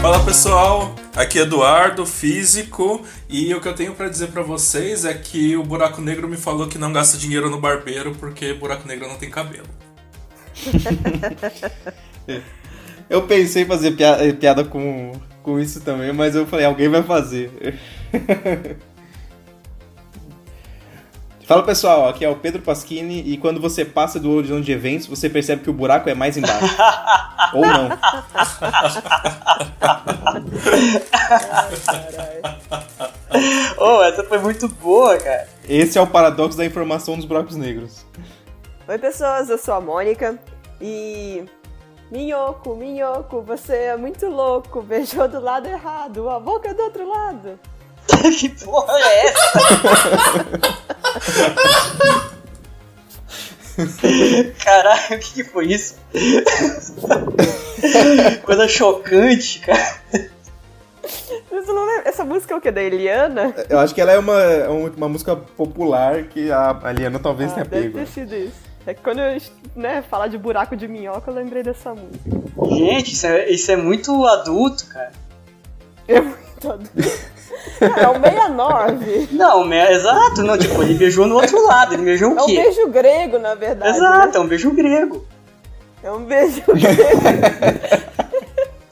Fala pessoal, aqui é Eduardo, físico, e o que eu tenho para dizer para vocês é que o buraco negro me falou que não gasta dinheiro no barbeiro porque buraco negro não tem cabelo. eu pensei em fazer piada com, com isso também, mas eu falei, alguém vai fazer. Fala pessoal, aqui é o Pedro Pasquini e quando você passa do horizonte de eventos, você percebe que o buraco é mais embaixo. Ou não. oh, essa foi muito boa, cara. Esse é o paradoxo da informação dos buracos negros. Oi pessoas, eu sou a Mônica e. Minhoco, Minhoco, você é muito louco, beijou do lado errado, a boca é do outro lado. que porra é essa? Caralho, o que, que foi isso? Coisa chocante, cara. Essa música é o que? Da Eliana? Eu acho que ela é uma, uma música popular que a Eliana talvez ah, tenha deve pego. Ter sido isso. É que quando eu né, falar de buraco de minhoca, eu lembrei dessa música. Gente, isso é, isso é muito adulto, cara. É adulto. É o 69. Não, me... exato. Não, tipo, ele beijou no outro lado. Ele beijou o quê? É um beijo grego, na verdade. Exato, né? é um beijo grego. É um beijo grego.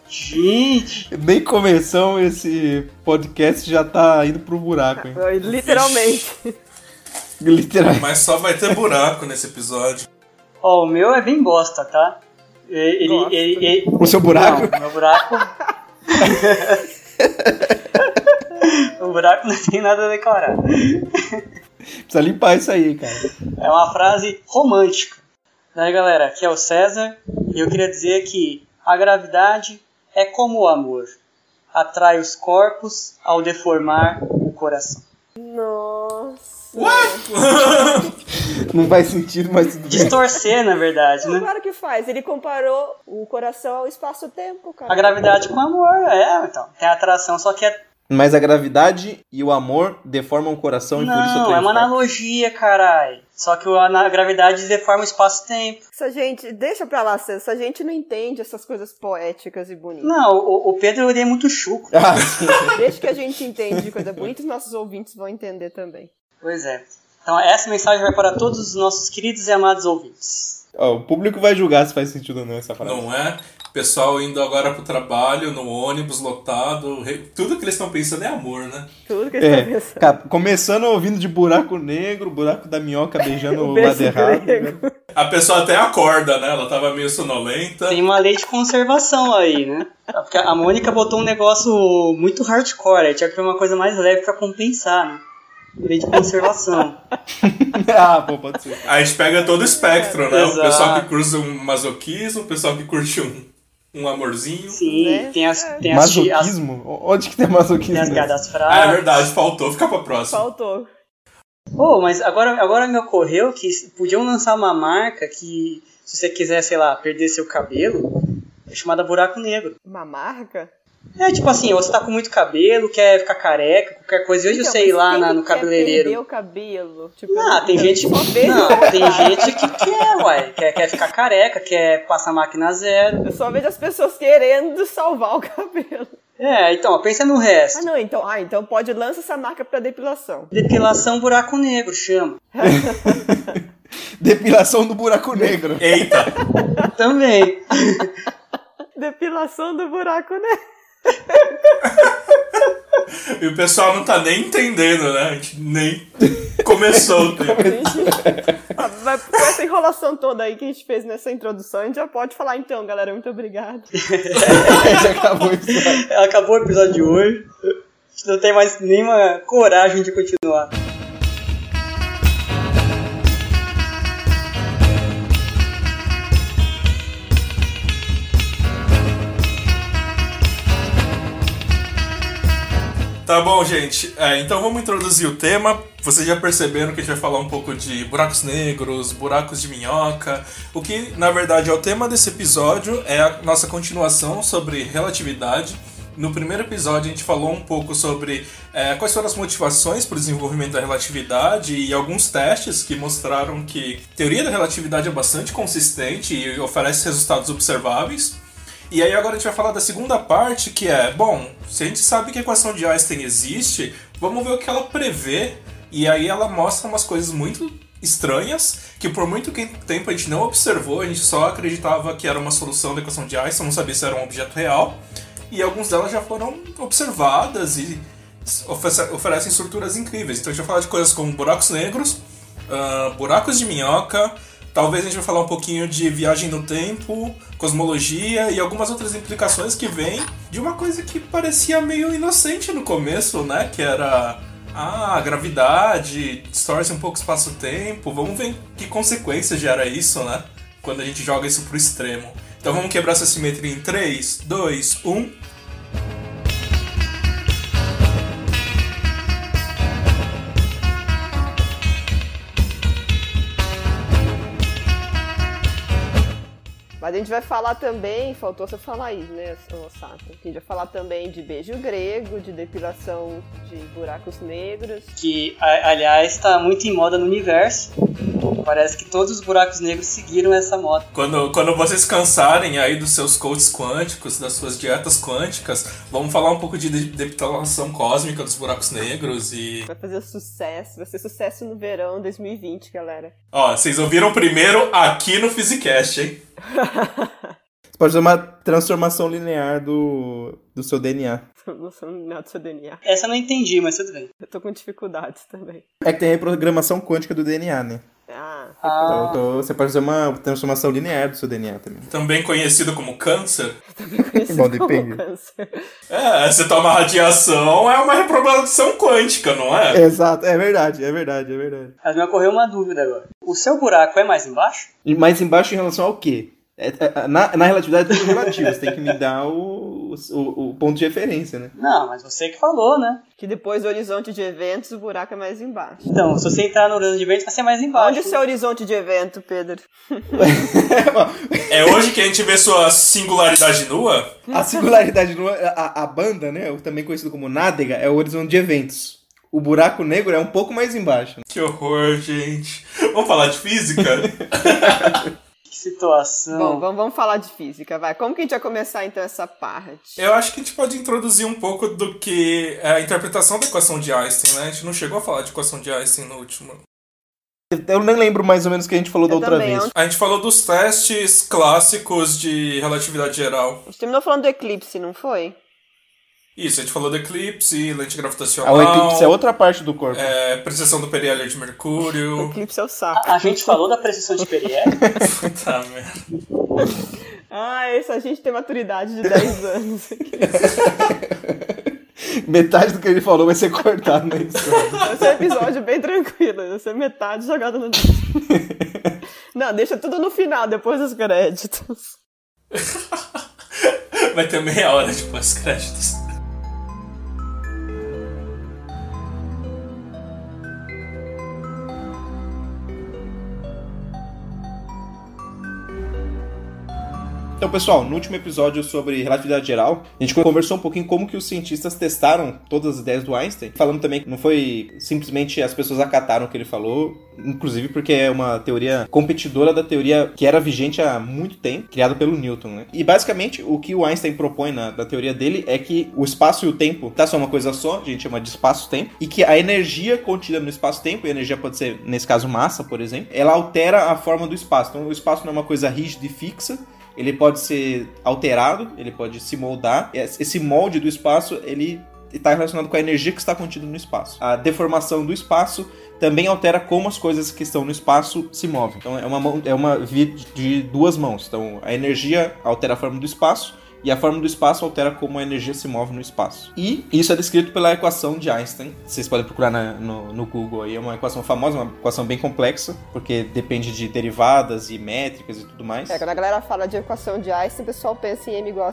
Gente! Nem começou esse podcast já tá indo pro buraco, hein? Literalmente. Literalmente. Mas só vai ter buraco nesse episódio. Ó, oh, o meu é bem bosta, tá? Ele, ele, ele, o seu buraco? Não, meu buraco. o buraco não tem nada a declarar. Precisa limpar isso aí, cara. É uma frase romântica. Daí, galera, aqui é o César e eu queria dizer que a gravidade é como o amor. Atrai os corpos ao deformar o coração. Nossa. Não faz sentido, mas. Distorcer, na verdade, né? Claro que faz. Ele comparou o coração ao espaço-tempo, cara. A gravidade com o amor, é, então. Tem atração, só que é mas a gravidade e o amor deformam o coração não, e por isso Não, é uma analogia, carai. Só que a gravidade deforma o espaço-tempo. Essa gente, deixa pra lá, essa gente não entende essas coisas poéticas e bonitas. Não, o, o Pedro ele é muito chuco. Ah, deixa que a gente entende coisa bonita, os nossos ouvintes vão entender também. Pois é. Então essa mensagem vai para todos os nossos queridos e amados ouvintes. Oh, o público vai julgar se faz sentido ou não essa frase. Não é? Pessoal indo agora pro trabalho, no ônibus lotado. Tudo que eles estão pensando é amor, né? Tudo que eles estão é, pensando. Cara, começando ouvindo de buraco negro, buraco da minhoca beijando o, lado errado. Né? A pessoa até acorda, né? Ela tava meio sonolenta. Tem uma lei de conservação aí, né? Porque a Mônica botou um negócio muito hardcore, aí tinha que ter uma coisa mais leve para compensar, né? Lei de conservação. ah, bom, pode ser. A gente pega todo o espectro, né? Exato. O pessoal que curte um masoquismo, o pessoal que curte um um amorzinho. Sim, né? tem as. Tem masoquismo? As, Onde que tem masoquismo? Tem as piadas frases. Ah, é verdade, faltou. Fica pra próxima. Faltou. Pô, oh, mas agora, agora me ocorreu que podiam lançar uma marca que, se você quiser, sei lá, perder seu cabelo, é chamada Buraco Negro. Uma marca? É tipo assim, você tá com muito cabelo, quer ficar careca, qualquer coisa. Hoje então, eu sei lá na, no cabeleireiro. Quer o cabelo. Tipo, ah, tem gente. Não, tem gente que quer, uai. Quer, quer ficar careca, quer passar máquina zero. Eu só vejo as pessoas querendo salvar o cabelo. É, então, pensa no resto. Ah, não, então, ah, então pode lança essa marca pra depilação. Depilação buraco negro, chama. Depilação do buraco negro. Eita! Também. Depilação do buraco negro e o pessoal não tá nem entendendo, né? A gente nem começou o tempo. Com essa enrolação toda aí que a gente fez nessa introdução, a gente já pode falar então, galera. Muito obrigado. já acabou o episódio. Acabou o episódio de hoje. A gente não tem mais nenhuma coragem de continuar. Tá bom, gente. É, então vamos introduzir o tema. Vocês já perceberam que a gente vai falar um pouco de buracos negros, buracos de minhoca. O que, na verdade, é o tema desse episódio, é a nossa continuação sobre relatividade. No primeiro episódio a gente falou um pouco sobre é, quais foram as motivações para o desenvolvimento da relatividade e alguns testes que mostraram que a teoria da relatividade é bastante consistente e oferece resultados observáveis. E aí agora a gente vai falar da segunda parte, que é, bom, se a gente sabe que a equação de Einstein existe, vamos ver o que ela prevê. E aí ela mostra umas coisas muito estranhas que por muito tempo a gente não observou, a gente só acreditava que era uma solução da equação de Einstein, não sabia se era um objeto real. E algumas delas já foram observadas e oferecem estruturas incríveis. Então a gente vai falar de coisas como buracos negros, uh, buracos de minhoca, talvez a gente vai falar um pouquinho de viagem no tempo, cosmologia e algumas outras implicações que vêm de uma coisa que parecia meio inocente no começo, né? Que era ah, gravidade, distorce um pouco o espaço-tempo. Vamos ver que consequências gera isso, né? Quando a gente joga isso pro extremo. Então vamos quebrar essa simetria em 3, 2, 1. A gente vai falar também, faltou você falar isso, né, Sato? A gente vai falar também de beijo grego, de depilação de buracos negros. Que, aliás, está muito em moda no universo. Parece que todos os buracos negros seguiram essa moda. Quando, quando vocês cansarem aí dos seus coaches quânticos, das suas dietas quânticas, vamos falar um pouco de depilação cósmica dos buracos negros e. Vai fazer sucesso, vai ser sucesso no verão 2020, galera. Ó, vocês ouviram primeiro aqui no Physicast, hein? Você pode fazer uma transformação linear do, do seu DNA. Transformação linear do seu DNA. Essa eu não entendi, mas tudo bem. Eu tô com dificuldades também. É que tem a reprogramação quântica do DNA, né? Ah, Ah. Então, tô- você pode fazer uma transformação linear do seu DNA também. Também conhecido como câncer. também conhecido Bom, como depende. câncer. É, você toma radiação, é uma reprogramação quântica, não é? Exato, é verdade, é verdade, é verdade. Mas me ocorreu uma dúvida agora. O seu buraco é mais embaixo? E mais embaixo em relação ao quê? É- é- na, na relatividade é tudo relativo, você tem que me dar o, o, o ponto de referência, né? Não, mas você que falou, né? Que depois do horizonte de eventos, o buraco é mais embaixo. Então, se você entrar no horizonte de vento, vai ser mais embaixo. Onde é o seu horizonte de evento, Pedro? É hoje que a gente vê sua singularidade nua? A singularidade, no- a, a banda, né, também conhecido como nádega, é o horizonte de eventos. O buraco negro é um pouco mais embaixo. Que horror, gente. Vamos falar de física? Situação. Bom, vamos, vamos falar de física, vai. Como que a gente vai começar então essa parte? Eu acho que a gente pode introduzir um pouco do que é a interpretação da equação de Einstein, né? A gente não chegou a falar de equação de Einstein no último. Eu nem lembro mais ou menos o que a gente falou da Eu outra também, vez. A gente falou dos testes clássicos de relatividade geral. A gente terminou falando do eclipse, não foi? Isso, a gente falou do eclipse, lente Ah, gravitacional. o eclipse é outra parte do corpo. é, precessão do periélio de O Mercúrio. eclipse é o saco. A, a gente falou da precessão de Perier? Puta merda. Ah, esse a gente tem maturidade de 10 anos. Metade do que ele falou vai ser cortado na edição. Esse é um episódio bem tranquilo. Vai ser metade jogada no. Não, deixa tudo no final, depois dos créditos. Vai ter meia hora de pós-créditos. Então, pessoal, no último episódio sobre relatividade geral, a gente conversou um pouquinho como que os cientistas testaram todas as ideias do Einstein. Falando também que não foi simplesmente as pessoas acataram o que ele falou, inclusive porque é uma teoria competidora da teoria que era vigente há muito tempo, criada pelo Newton, né? E basicamente o que o Einstein propõe na, na teoria dele é que o espaço e o tempo tá só uma coisa só, a gente chama de espaço-tempo, e que a energia contida no espaço-tempo, e a energia pode ser, nesse caso, massa, por exemplo, ela altera a forma do espaço. Então o espaço não é uma coisa rígida e fixa, ele pode ser alterado, ele pode se moldar. Esse molde do espaço, ele está relacionado com a energia que está contida no espaço. A deformação do espaço também altera como as coisas que estão no espaço se movem. Então é uma, mão, é uma via de duas mãos. Então a energia altera a forma do espaço e a forma do espaço altera como a energia se move no espaço. E isso é descrito pela equação de Einstein. Vocês podem procurar na, no, no, Google aí. É uma equação famosa, uma equação bem complexa, porque depende de derivadas e métricas e tudo mais. É, quando a galera fala de equação de Einstein, o pessoal pensa em M igual a,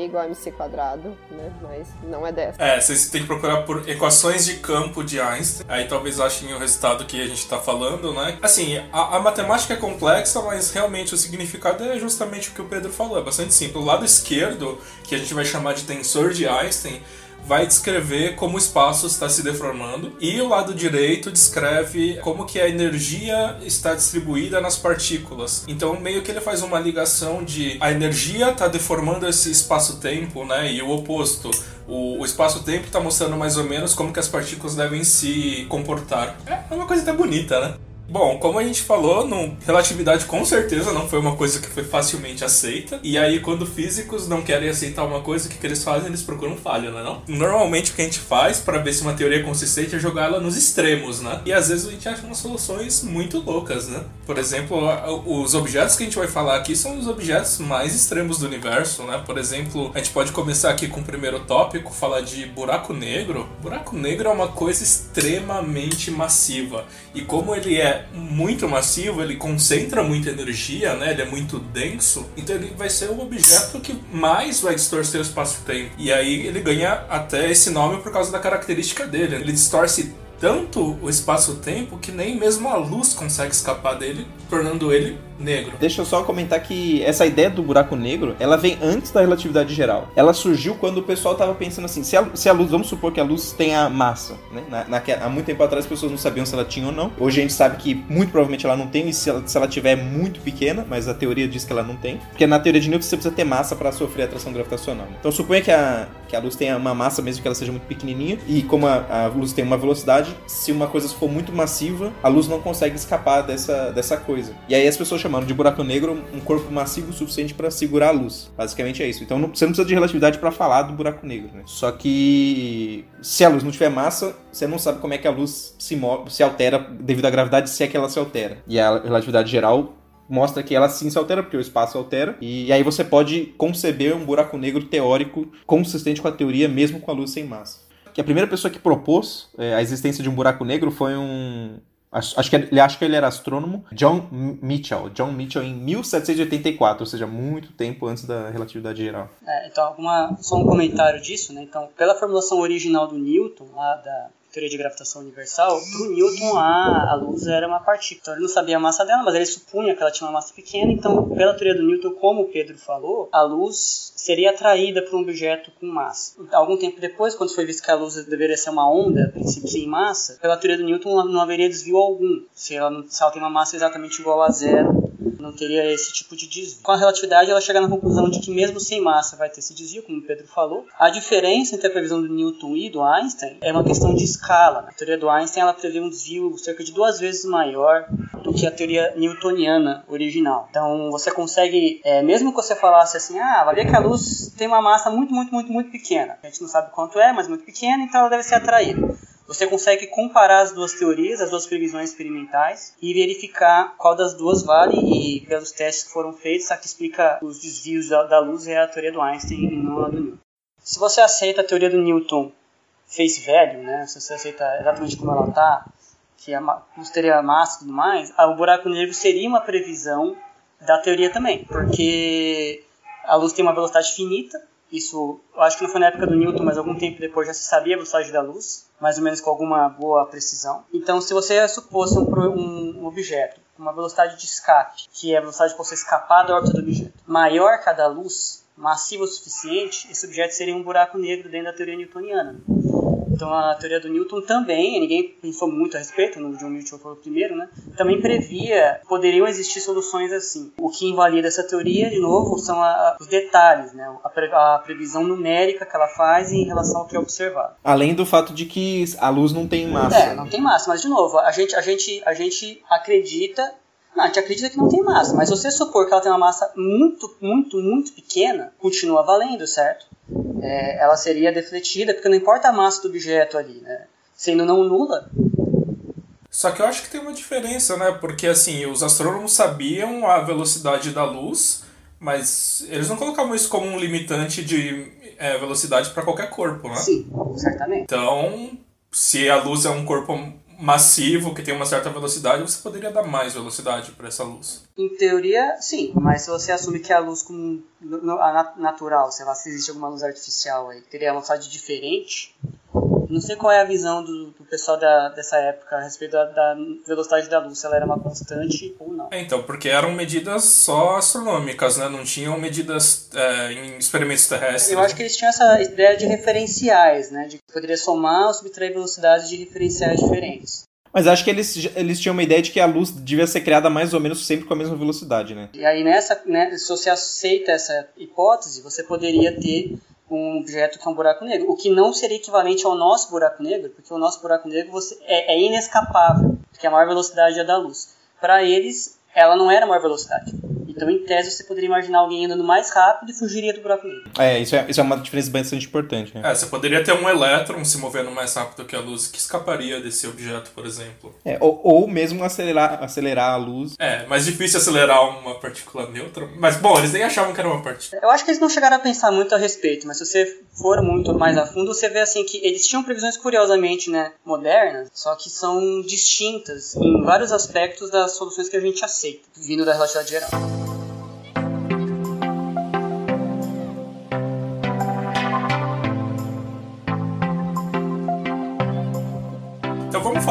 Igual a MC quadrado, né? Mas não é dessa. É, vocês têm que procurar por equações de campo de Einstein. Aí talvez achem o resultado que a gente está falando, né? Assim, a, a, matemática é complexa, mas realmente o significado é justamente o que o Pedro falou. É bastante simples. O lado esquerdo, que a gente vai chamar de tensor de Einstein, vai descrever como o espaço está se deformando e o lado direito descreve como que a energia está distribuída nas partículas. Então meio que ele faz uma ligação de a energia está deformando esse espaço-tempo, né? E o oposto. O, espaço-tempo está mostrando mais ou menos como que as partículas devem se comportar. É uma coisa até bonita, né? Bom, como a gente falou, relatividade com certeza não foi uma coisa que foi facilmente aceita. E aí, quando físicos não querem aceitar uma coisa, o que, que eles fazem? Eles procuram falha, não é não? Normalmente o que a gente faz para ver se uma teoria é consistente é jogar ela nos extremos, né? E às vezes a gente acha umas soluções muito loucas, né? Por exemplo, os objetos que a gente vai falar aqui são os objetos mais extremos do universo, né? Por exemplo, a gente pode começar aqui com o primeiro tópico, falar de buraco negro. Buraco negro é uma coisa extremamente massiva. E como ele é muito massivo, ele concentra muita energia, né? Ele é muito denso, então ele vai ser o objeto que mais vai distorcer o espaço-tempo. E aí ele ganha até esse nome por causa da característica dele. Ele distorce tanto o espaço-tempo que nem mesmo a luz consegue escapar dele, tornando ele negro. Deixa eu só comentar que essa ideia do buraco negro, ela vem antes da relatividade geral. Ela surgiu quando o pessoal tava pensando assim, se a, se a luz, vamos supor que a luz tenha massa, né? Na, na, há muito tempo atrás as pessoas não sabiam se ela tinha ou não. Hoje a gente sabe que muito provavelmente ela não tem, e se ela, se ela tiver é muito pequena, mas a teoria diz que ela não tem. Porque na teoria de Newton você precisa ter massa para sofrer atração gravitacional. Então suponha que a, que a luz tenha uma massa, mesmo que ela seja muito pequenininha, e como a, a luz tem uma velocidade, se uma coisa for muito massiva, a luz não consegue escapar dessa, dessa coisa. E aí as pessoas chamaram de buraco negro um corpo massivo o suficiente para segurar a luz. Basicamente é isso. Então não, você não precisa de relatividade para falar do buraco negro, né? Só que se a luz não tiver massa, você não sabe como é que a luz se, se altera devido à gravidade, se é que ela se altera. E a relatividade geral mostra que ela sim se altera, porque o espaço altera, e aí você pode conceber um buraco negro teórico consistente com a teoria, mesmo com a luz sem massa. Que a primeira pessoa que propôs é, a existência de um buraco negro foi um, Acho, acho, que ele acho que ele era astrônomo, John Mitchell. John Mitchell em 1784, ou seja, muito tempo antes da relatividade geral. É, então, alguma, só um comentário disso, né? Então, pela formulação original do Newton, lá da teoria de gravitação universal, para o Newton a, a luz era uma partícula. Então ele não sabia a massa dela, mas ele supunha que ela tinha uma massa pequena. Então, pela teoria do Newton, como o Pedro falou, a luz seria atraída por um objeto com massa. Algum tempo depois, quando foi visto que a luz deveria ser uma onda, princípio sem massa, pela teoria do Newton não haveria desvio algum, se ela, se ela tem uma massa exatamente igual a zero teria esse tipo de desvio. Com a relatividade, ela chega na conclusão de que mesmo sem massa vai ter esse desvio, como o Pedro falou. A diferença entre a previsão do Newton e do Einstein é uma questão de escala. A teoria do Einstein ela prevê um desvio cerca de duas vezes maior do que a teoria newtoniana original. Então você consegue, é, mesmo que você falasse assim, ah, vai que a luz tem uma massa muito, muito, muito, muito pequena. A gente não sabe quanto é, mas muito pequena, então ela deve ser atraída você consegue comparar as duas teorias, as duas previsões experimentais e verificar qual das duas vale e pelos testes que foram feitos, a que explica os desvios da, da luz é a teoria do Einstein e não a do Newton. Se você aceita a teoria do Newton face value, né, se você aceita exatamente como ela está, que a luz teria massa e tudo mais, o buraco negro seria uma previsão da teoria também, porque a luz tem uma velocidade finita, isso, eu acho que não foi na época do Newton, mas algum tempo depois já se sabia a velocidade da luz, mais ou menos com alguma boa precisão. Então, se você supôs um, um, objeto com uma velocidade de escape, que é a velocidade para você escapar da órbita do objeto, maior que a da luz, massiva o suficiente, esse objeto seria um buraco negro dentro da teoria newtoniana. Então a teoria do Newton também, ninguém pensou muito a respeito, no John Newton foi o primeiro, né? Também previa poderiam existir soluções assim. O que invalida essa teoria, de novo, são a, os detalhes, né? A, pre, a, previsão numérica que ela faz em relação ao que é observado. Além do fato de que a luz não tem massa. É, não tem massa, mas de novo, a gente, a gente, a gente acredita não, a gente acredita que não tem massa, mas se você supor que ela tem uma massa muito, muito, muito pequena, continua valendo, certo? É, ela seria defletida, porque não importa a massa do objeto ali, né? Sendo não nula. Só que eu acho que tem uma diferença, né? Porque assim, os astrônomos sabiam a velocidade da luz, mas eles não colocavam isso como um limitante de é, velocidade para qualquer corpo, né? Sim, certamente. Então, se a luz é um corpo massivo que tem uma certa velocidade, você poderia dar mais velocidade para essa luz. Em teoria, sim, mas se você assume que a luz como natural, sei lá, se existe alguma luz artificial aí, teria uma velocidade diferente, não sei qual é a visão do, do pessoal da, dessa época a respeito da, da, velocidade da luz, se ela era uma constante ou não. É, então, porque eram medidas só astronômicas, né? Não tinham medidas é, em experimentos terrestres. Eu acho que eles tinham essa ideia de referenciais, né? De que poderia somar ou subtrair velocidades de referenciais diferentes. Mas acho que eles, eles tinham uma ideia de que a luz devia ser criada mais ou menos sempre com a mesma velocidade, né? E aí nessa, né, se você aceita essa hipótese, você poderia ter um objeto que é um buraco negro, o que não seria equivalente ao nosso buraco negro, porque o nosso buraco negro você, é, é inescapável, porque a maior velocidade é da luz. Para eles, ela não era a maior velocidade. Então, em tese, você poderia imaginar alguém andando mais rápido e fugiria do buraco negro. É, isso é, isso é uma diferença bastante importante. Né? É, você poderia ter um elétron se movendo mais rápido que a luz que escaparia desse objeto, por exemplo. É, ou, ou mesmo acelerar, acelerar a luz. É, mais difícil acelerar uma partícula neutra. Mas, bom, eles nem achavam que era uma partícula. Eu acho que eles não chegaram a pensar muito a respeito, mas se você for muito mais a fundo, você vê assim que eles tinham previsões curiosamente né, modernas, só que são distintas em vários aspectos das soluções que a gente aceita, vindo da relatividade geral.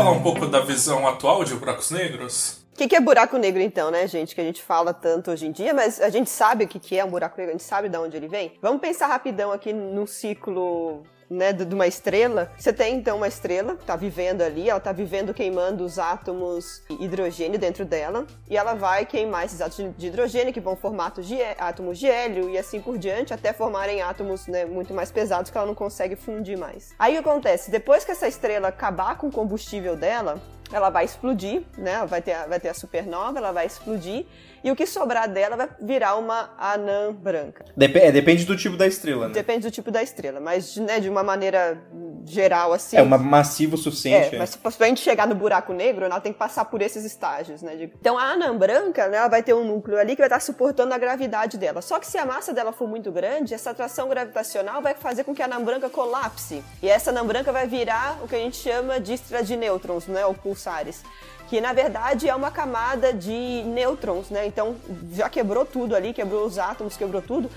Falar um pouco da visão atual de buracos negros? O que, que, é buraco negro, então, né, gente? Que a gente fala tanto hoje em dia, mas a gente sabe o que, que é um buraco negro, a gente sabe de onde ele vem. Vamos pensar rapidão aqui num ciclo né, de uma estrela. Você tem então uma estrela, tá vivendo ali, ela tá vivendo queimando os átomos de hidrogênio dentro dela, e ela vai queimar esses átomos de hidrogênio que vão formar átomos de hélio e assim por diante, até formarem átomos né, muito mais pesados que ela não consegue fundir mais. Aí o que acontece? Depois que essa estrela acabar com o combustível dela, ela vai explodir, né? Vai ter, vai ter a supernova, ela vai explodir e o que sobrar dela vai virar uma anã branca. Dep é, depende do tipo da estrela, né? Depende do tipo da estrela, mas né, de uma maneira geral, assim. É uma massiva o suficiente. É, é. mas pra gente chegar no buraco negro, ela tem que passar por esses estágios, né? Então a anã branca, né, ela vai ter um núcleo ali que vai estar suportando a gravidade dela. Só que se a massa dela for muito grande, essa atração gravitacional vai fazer com que a anã branca colapse. E essa anã branca vai virar o que a gente chama de estrela de nêutrons, né? Ou pulsares que na verdade é uma camada de nêutrons, né? Então já quebrou tudo ali, quebrou os átomos, quebrou tudo.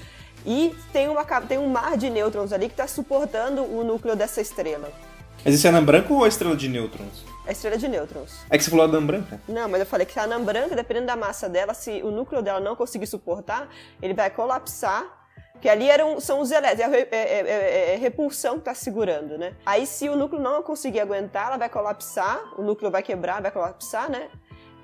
E tem, uma, tem um mar de nêutrons ali que está suportando o núcleo dessa estrela. Mas isso é anã branca ou a estrela de nêutrons? É estrela de nêutrons. É que você falou anã branca? Não, mas eu falei que a anã branca, dependendo da massa dela, se o núcleo dela não conseguir suportar, ele vai colapsar que ali eram, são os elétrons, é, é, é, é repulsão que está segurando, né? Aí se o núcleo não conseguir aguentar, ela vai colapsar, o núcleo vai quebrar, vai colapsar, né?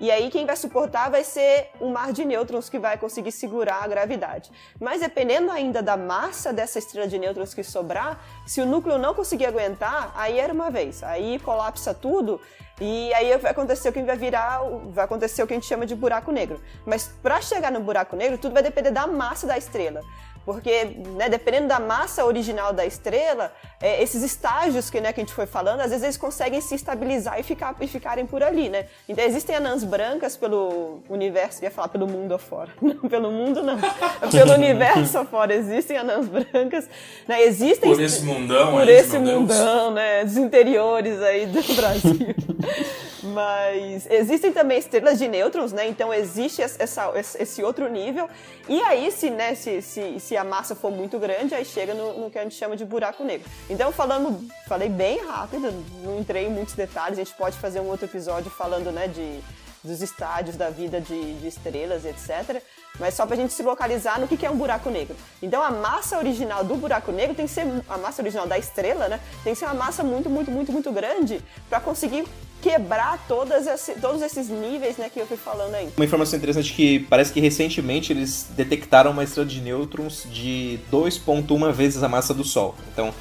E aí quem vai suportar vai ser o mar de nêutrons que vai conseguir segurar a gravidade. Mas dependendo ainda da massa dessa estrela de nêutrons que sobrar, se o núcleo não conseguir aguentar, aí era uma vez. Aí colapsa tudo e aí vai acontecer o que vai virar, vai acontecer o que a gente chama de buraco negro. Mas para chegar no buraco negro, tudo vai depender da massa da estrela. Porque, né, dependendo da massa original da estrela, é, esses estágios que, né, que a gente foi falando, às vezes eles conseguem se estabilizar e, ficar, e ficarem por ali, né? Então existem anãs brancas pelo universo, ia falar pelo mundo afora. Não, pelo mundo não. pelo universo afora existem anãs brancas. Né? Existem... Por esse mundão Por aí, esse mundão, né? Dos interiores aí do Brasil. Mas existem também estrelas de nêutrons, né? Então existe essa, esse outro nível. E aí, se, né, se, se, se a massa for muito grande, aí chega no, no, que a gente chama de buraco negro. Então, falando, falei bem rápido, não entrei em muitos detalhes, a gente pode fazer um outro episódio falando, né, de, dos estádios da vida de, de estrelas, etc. Mas só para a gente se localizar no que, que é um buraco negro. Então, a massa original do buraco negro tem que ser a massa original da estrela, né? Tem que ser uma massa muito, muito, muito, muito grande para conseguir quebrar todas esse, todos esses níveis né, que eu fui falando aí. Uma informação interessante que parece que recentemente eles detectaram uma estrela de nêutrons de 2.1 vezes a massa do Sol. Então,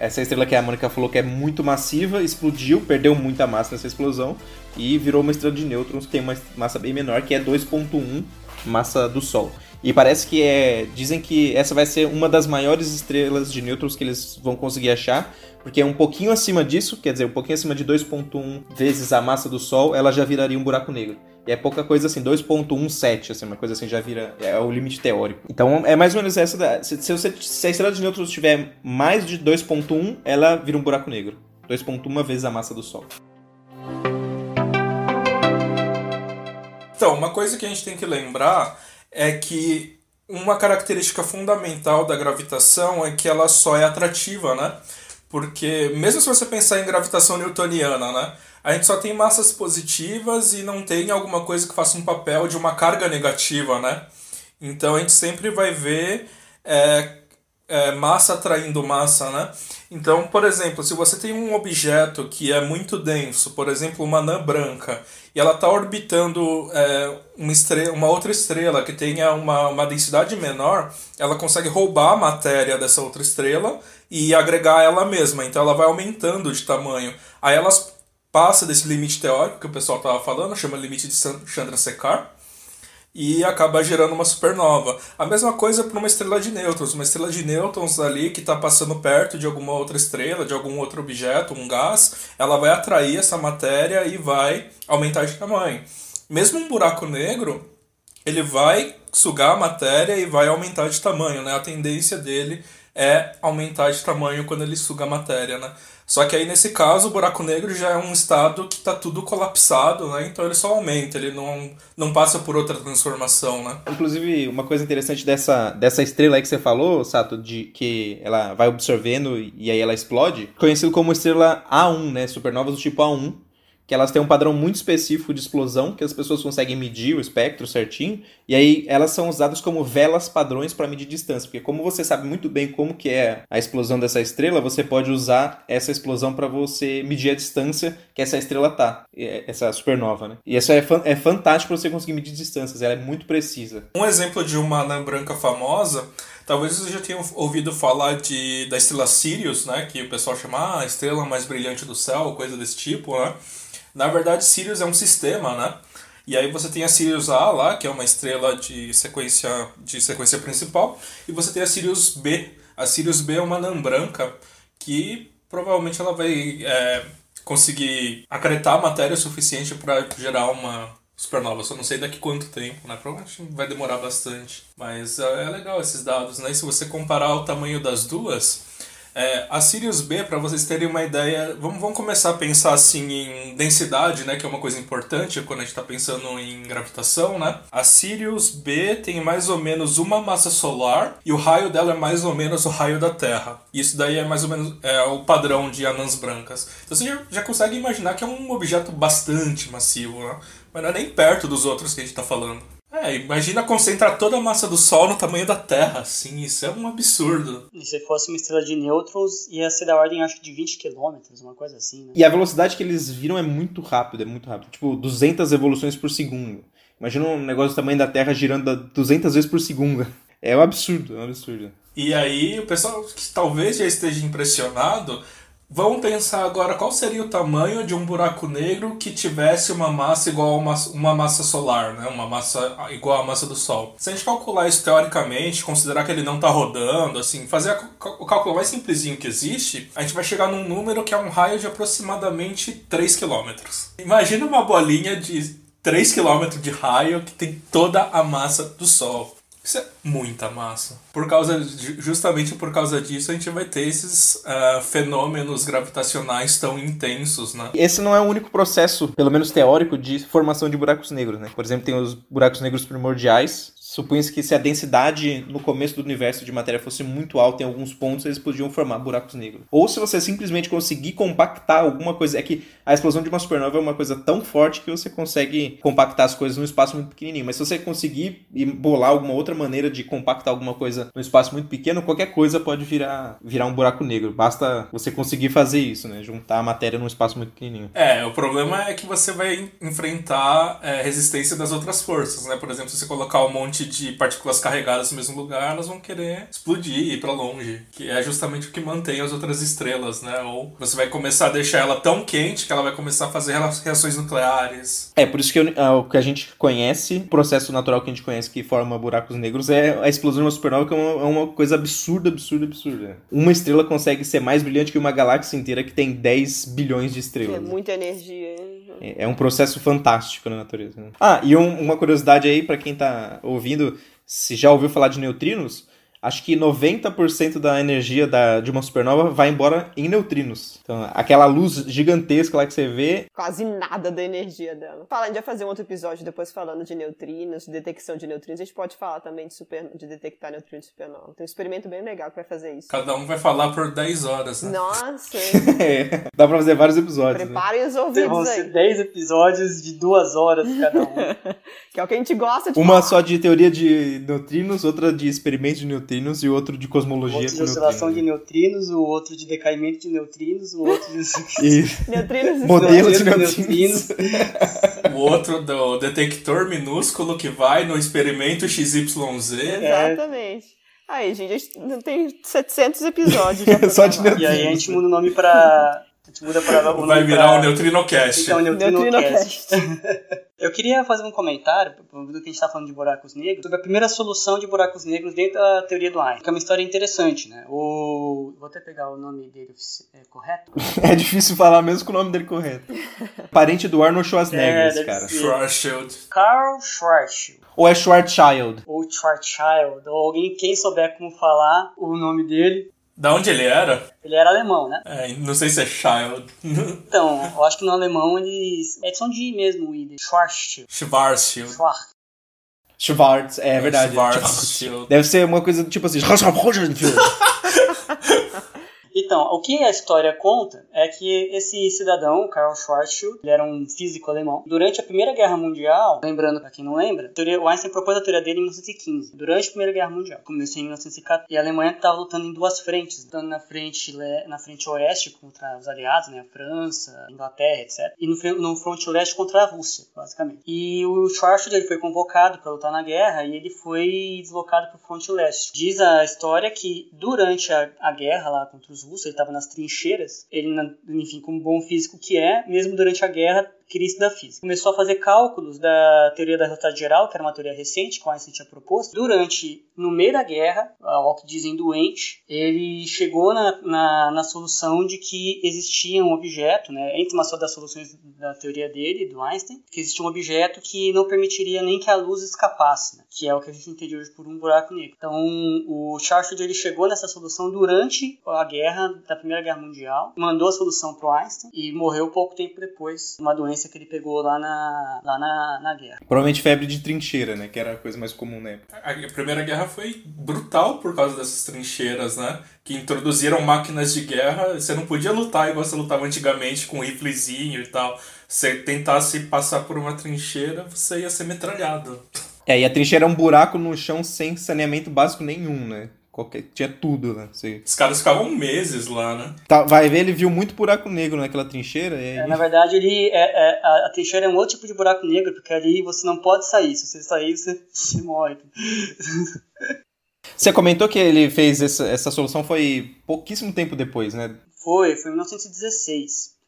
essa estrela que a Mônica falou que é muito massiva, explodiu, perdeu muita massa nessa explosão e virou uma estrela de nêutrons que tem uma massa bem menor, que é 2.1 massa do Sol. E parece que é. Dizem que essa vai ser uma das maiores estrelas de nêutrons que eles vão conseguir achar, porque é um pouquinho acima disso, quer dizer, um pouquinho acima de 2,1 vezes a massa do Sol, ela já viraria um buraco negro. E é pouca coisa assim, 2.17, assim, uma coisa assim já vira. É o limite teórico. Então é mais ou menos essa da. Se, se, você, se a estrela de nêutrons tiver mais de 2.1, ela vira um buraco negro. 2.1 vezes a massa do Sol. Então, uma coisa que a gente tem que lembrar é que uma característica fundamental da gravitação é que ela só é atrativa, né? Porque mesmo se você pensar em gravitação newtoniana, né? A gente só tem massas positivas e não tem alguma coisa que faça um papel de uma carga negativa, né? Então a gente sempre vai ver é, é, massa atraindo massa, né? Então, por exemplo, se você tem um objeto que é muito denso, por exemplo, uma anã branca, e ela está orbitando é, uma, estrela, uma outra estrela que tenha uma, uma densidade menor, ela consegue roubar a matéria dessa outra estrela e agregar ela mesma. Então ela vai aumentando de tamanho. Aí ela passa desse limite teórico que o pessoal estava falando, chama limite de Chandrasekhar e acaba gerando uma supernova. A mesma coisa para uma estrela de nêutrons. Uma estrela de nêutrons ali que está passando perto de alguma outra estrela, de algum outro objeto, um gás, ela vai atrair essa matéria e vai aumentar de tamanho. Mesmo um buraco negro, ele vai sugar a matéria e vai aumentar de tamanho, né? A tendência dele é aumentar de tamanho quando ele suga a matéria, né? Só que aí nesse caso o buraco negro já é um estado que está tudo colapsado, né? Então ele só aumenta, ele não, não passa por outra transformação, né? Inclusive, uma coisa interessante dessa, dessa estrela aí que você falou, Sato, de que ela vai absorvendo e aí ela explode, conhecido como estrela A1, né? Supernovas do tipo A1 que elas têm um padrão muito específico de explosão, que as pessoas conseguem medir o espectro certinho, e aí elas são usadas como velas padrões para medir distância, porque como você sabe muito bem como que é a explosão dessa estrela, você pode usar essa explosão para você medir a distância que essa estrela tá, essa supernova, né? E isso é, é fantástico para você conseguir medir distâncias, ela é muito precisa. Um exemplo de uma anã branca famosa Talvez você já tenha ouvido falar de, da estrela Sirius, né? Que o pessoal chama ah, a estrela mais brilhante do céu, coisa desse tipo, né? Na verdade, Sirius é um sistema, né? E aí você tem a Sirius A lá, que é uma estrela de sequência, de sequência principal, e você tem a Sirius B. A Sirius B é uma anã branca que provavelmente ela vai é, conseguir acretar matéria suficiente para gerar uma supernova. Só não sei daqui quanto tempo, né? Provavelmente vai demorar bastante. Mas é, é legal esses dados, né? E se você comparar o tamanho das duas, é, a Sirius B, para vocês terem uma ideia, vamos, vamos começar a pensar assim em densidade, né, que é uma coisa importante quando a gente está pensando em gravitação, né? A Sirius B tem mais ou menos uma massa solar e o raio dela é mais ou menos o raio da Terra. Isso daí é mais ou menos é, o padrão de anãs brancas. Então você já, já consegue imaginar que é um objeto bastante massivo, né? Mas não é nem perto dos outros que a gente está falando. É, imagina concentrar toda a massa do Sol no tamanho da Terra, assim, isso é um absurdo. E se fosse uma estrela de nêutrons, ia ser da ordem, acho de 20 km, uma coisa assim, né? E a velocidade que eles viram é muito rápida, é muito rápido. Tipo, 200 evoluções por segundo. Imagina um negócio do tamanho da Terra girando 200 vezes por segundo. É um absurdo, é um absurdo. E aí, o pessoal que talvez já esteja impressionado Vamos pensar agora qual seria o tamanho de um buraco negro que tivesse uma massa igual a uma, uma massa solar, né? uma massa igual à massa do Sol. Se a gente calcular isso teoricamente, considerar que ele não está rodando, assim, fazer o cálculo mais simplesinho que existe, a gente vai chegar num número que é um raio de aproximadamente 3 km. Imagina uma bolinha de 3 km de raio que tem toda a massa do Sol. Isso é muita massa. Por causa de, justamente por causa disso a gente vai ter esses uh, fenômenos gravitacionais tão intensos, né? Esse não é o único processo, pelo menos teórico, de formação de buracos negros, né? Por exemplo, tem os buracos negros primordiais, Supõe-se que se a densidade no começo do universo de matéria fosse muito alta em alguns pontos, eles podiam formar buracos negros. Ou se você simplesmente conseguir compactar alguma coisa. É que a explosão de uma supernova é uma coisa tão forte que você consegue compactar as coisas num espaço muito pequenininho. Mas se você conseguir bolar alguma outra maneira de compactar alguma coisa num espaço muito pequeno, qualquer coisa pode virar, virar um buraco negro. Basta você conseguir fazer isso, né? Juntar a matéria num espaço muito pequenininho. É, o problema é que você vai enfrentar é, resistência das outras forças, né? Por exemplo, se você colocar um monte monte de partículas carregadas no mesmo lugar, elas vão querer explodir e ir para longe, que é justamente o que mantém as outras estrelas, né? Ou você vai começar a deixar ela tão quente que ela vai começar a fazer reações nucleares. É, por isso que o que a gente conhece, o processo natural que a gente conhece que forma buracos negros é a explosão de uma supernova, que é uma, é uma coisa absurda, absurda, absurda. Uma estrela consegue ser mais brilhante que uma galáxia inteira que tem 10 bilhões de estrelas. É muita energia. É, é um processo fantástico na natureza. Né? Ah, e um, uma curiosidade aí para quem tá ouvindo, se já ouviu falar de neutrinos, acho que 90% da energia da, de uma supernova vai embora em neutrinos. Então, aquela luz gigantesca lá que você vê. Quase nada da energia dela. Fala, a gente vai fazer um outro episódio depois falando de neutrinos, de detecção de neutrinos. A gente pode falar também de, super, de detectar neutrinos de supernova. Tem um experimento bem legal que vai fazer isso. Cada um vai falar por 10 horas, né? Nossa, é, dá pra fazer vários episódios. né? Preparem os ouvidos Vão aí. ser 10 episódios de duas horas cada um. que é o que a gente gosta de Uma falar. só de teoria de neutrinos, outra de experimentos de neutrinos e outro de cosmologia outro de oscilação de neutrinos. neutrinos, o outro de decaimento de neutrinos, o outro de. E Neutrinos modelo de neutrinos. neutrinos. O outro do detector minúsculo que vai no experimento XYZ. Exatamente. Aí, gente, a gente tem 700 episódios. Só de gravar. E aí a gente muda o nome pra. Gente muda pra. o Vai virar pra... o Neutrinocast. Então, Neutrinocast. Neutrinocast. Eu queria fazer um comentário, do que a gente está falando de buracos negros, sobre a primeira solução de buracos negros dentro da teoria do Einstein, que é uma história interessante, né? O... Vou até pegar o nome dele é, correto. É difícil falar mesmo com o nome dele correto. Parente do Arnold Schwarzenegger, É, esse cara. Schwarzschild. Carl Schwarzschild, Ou é Schwarzschild? ou Schwarzschild, ou alguém, quem souber como falar o nome dele. Da onde ele era? Ele era alemão, né? É, não sei se é Child. Então, eu acho que no alemão eles. É só de I mesmo o ID. Schwarzschild. Schwarzschild. Schwarz. Schwarz, é verdade. Schwarzschild. Deve ser uma coisa do tipo assim. Então, o que a história conta é que esse cidadão, Karl Schwarzschild, ele era um físico alemão. Durante a Primeira Guerra Mundial, lembrando para quem não lembra, teoria, o Einstein propôs a teoria dele em 1915, durante a Primeira Guerra Mundial. Começou em 1914 e a Alemanha estava lutando em duas frentes, lutando na frente na frente oeste contra os aliados, né, a França, a Inglaterra, etc. E no, no fronte leste contra a Rússia, basicamente. E o Schwarzschild ele foi convocado para lutar na guerra e ele foi deslocado para o fronte leste. Diz a história que durante a, a guerra lá contra os russos, ele estava nas trincheiras, ele, enfim, como bom físico que é, mesmo durante a guerra, queria estudar física. Começou a fazer cálculos da teoria da relatividade geral, que era uma teoria recente que o Einstein tinha proposto. Durante, no meio da guerra, ao que dizem doente, ele chegou na, na, na solução de que existia um objeto, né, entre uma só das soluções da teoria dele, do Einstein, que existia um objeto que não permitiria nem que a luz escapasse, né, que é o que a gente entende hoje por um buraco negro. Então, o Schwarzschild ele chegou nessa solução durante a guerra da Primeira Guerra Mundial, mandou a solução para o Einstein e morreu pouco tempo depois, uma doença que ele pegou lá na, lá na, na guerra. Provavelmente febre de trincheira, né? Que era a coisa mais comum na época. A Primeira Guerra foi brutal por causa dessas trincheiras, né? Que introduziram máquinas de guerra. Você não podia lutar igual você lutava antigamente com um riflezinho e tal. Se tentasse passar por uma trincheira, você ia ser metralhado. É, e a trincheira é um buraco no chão sem saneamento básico nenhum, né? Qualquer, tinha tudo, né? Você... Os caras ficavam meses lá, né? Tá, vai ver, ele viu muito buraco negro naquela trincheira. E É, aí... na verdade, ele é, é- a, a trincheira é um outro tipo de buraco negro, porque ali você não pode sair. Se você sair, você, você morre. Você comentou que ele fez essa, essa solução foi pouquíssimo tempo depois, né? Foi, foi em 1916.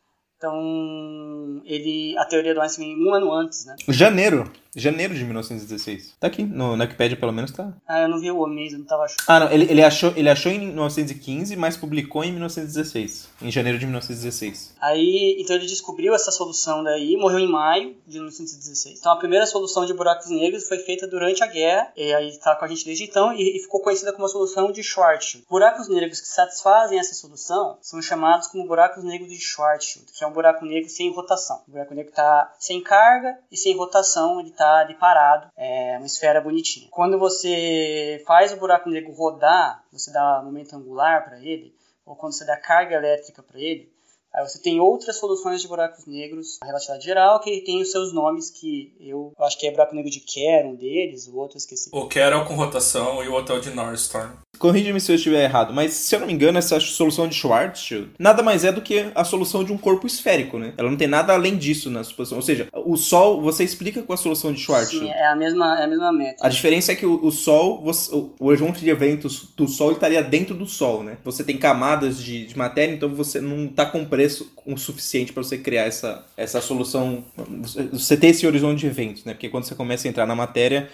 Então, ele, a teoria do Einstein um ano antes, né? Janeiro. Janeiro de 1916. Tá aqui, no, na Wikipedia pelo menos tá. Ah, eu não vi o mês, eu não tava achando. Ah, não, ele, ele, achou, ele achou em 1915, mas publicou em 1916. Em janeiro de 1916. Aí, então ele descobriu essa solução daí, morreu em maio de 1916. Então a primeira solução de buracos negros foi feita durante a guerra, e aí está com a gente desde então, e, e ficou conhecida como a solução de Schwarzschild. Buracos negros que satisfazem essa solução são chamados como buracos negros de Schwarzschild, que é um buraco negro sem rotação. O buraco negro está sem carga e sem rotação, ele está ali parado, é uma esfera bonitinha. Quando você faz o buraco negro rodar, você dá momento angular para ele, ou quando você dá carga elétrica para ele, Aí você tem outras soluções de buracos negros, a relatividade geral, que tem os seus nomes, que eu acho que é buraco negro de Kerr, um deles, o outro eu esqueci. O que era o com rotação e o outro é o de Northstorm. Corrija-me se eu estiver errado, mas se eu não me engano, essa solução de Schwarzschild nada mais é do que a solução de um corpo esférico, né? Ela não tem nada além disso na suposição. Ou seja, o Sol você explica com a solução de Schwarzschild. Sim, é a mesma, é a mesma meta. A diferença é que o, o Sol, você- o, o conjunto de eventos do Sol estaria dentro do Sol, né? Você tem camadas de, de matéria, então você não está com preço o suficiente para você criar essa, essa solução, você ter esse horizonte de eventos, né? Porque quando você começa a entrar na matéria,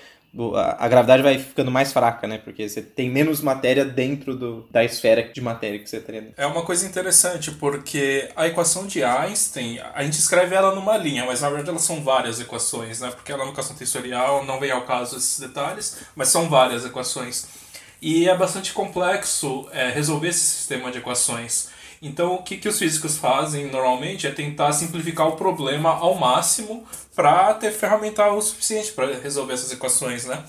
a, gravidade vai ficando mais fraca, né? Porque você tem menos matéria dentro do, da esfera de matéria que você dentro. É uma coisa interessante, porque a equação de Einstein, a gente escreve ela numa linha, mas na verdade elas são várias equações, né? Porque ela é uma equação tensorial, não vem ao caso esses detalhes, mas são várias equações. E é bastante complexo é, resolver esse sistema de equações. Então, o que, que os físicos fazem normalmente é tentar simplificar o problema ao máximo para ter ferramental o suficiente para resolver essas equações, né?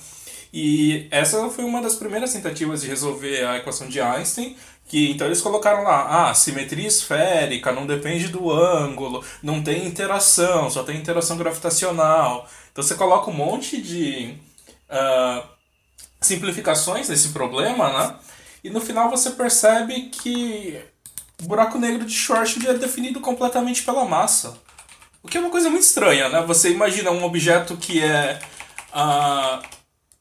E essa foi uma das primeiras tentativas de resolver a equação de Einstein, que então eles colocaram lá, ah, simetria esférica, não depende do ângulo, não tem interação, só tem interação gravitacional. Então você coloca um monte de uh, simplificações nesse problema, né? E no final você percebe que o buraco negro de Schwarzschild é definido completamente pela massa. O que é uma coisa muito estranha, né? Você imagina um objeto que é uh,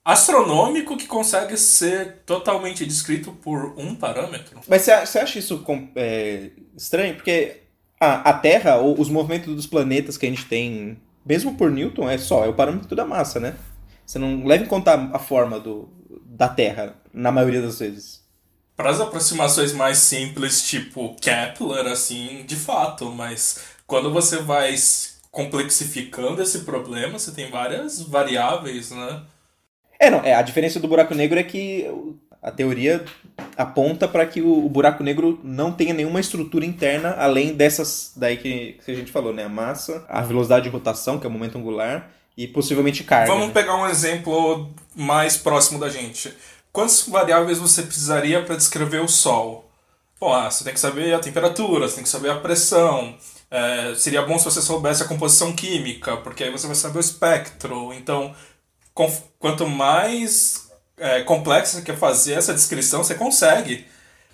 astronômico que consegue ser totalmente descrito por um parâmetro. Mas você acha isso é, estranho? Porque a, a Terra, ou os movimentos dos planetas que a gente tem, mesmo por Newton, é só, é o parâmetro da massa, né? Você não leva em conta a forma do, da Terra, na maioria das vezes. Para as aproximações mais simples, tipo Kepler, assim, de fato, mas quando você vai complexificando esse problema, você tem várias variáveis, né? É, não, é, a diferença do buraco negro é que a teoria aponta para que o, buraco negro não tenha nenhuma estrutura interna além dessas daí que, que, a gente falou, né? A massa, a velocidade de rotação, que é o momento angular, e possivelmente carga. Vamos né? pegar um exemplo mais próximo da gente. Quantas variáveis você precisaria para descrever o Sol? Bom, ah, você tem que saber a temperatura, você tem que saber a pressão. É, seria bom se você soubesse a composição química, porque aí você vai saber o espectro. Então, quanto mais é, complexo você quer fazer essa descrição, você consegue.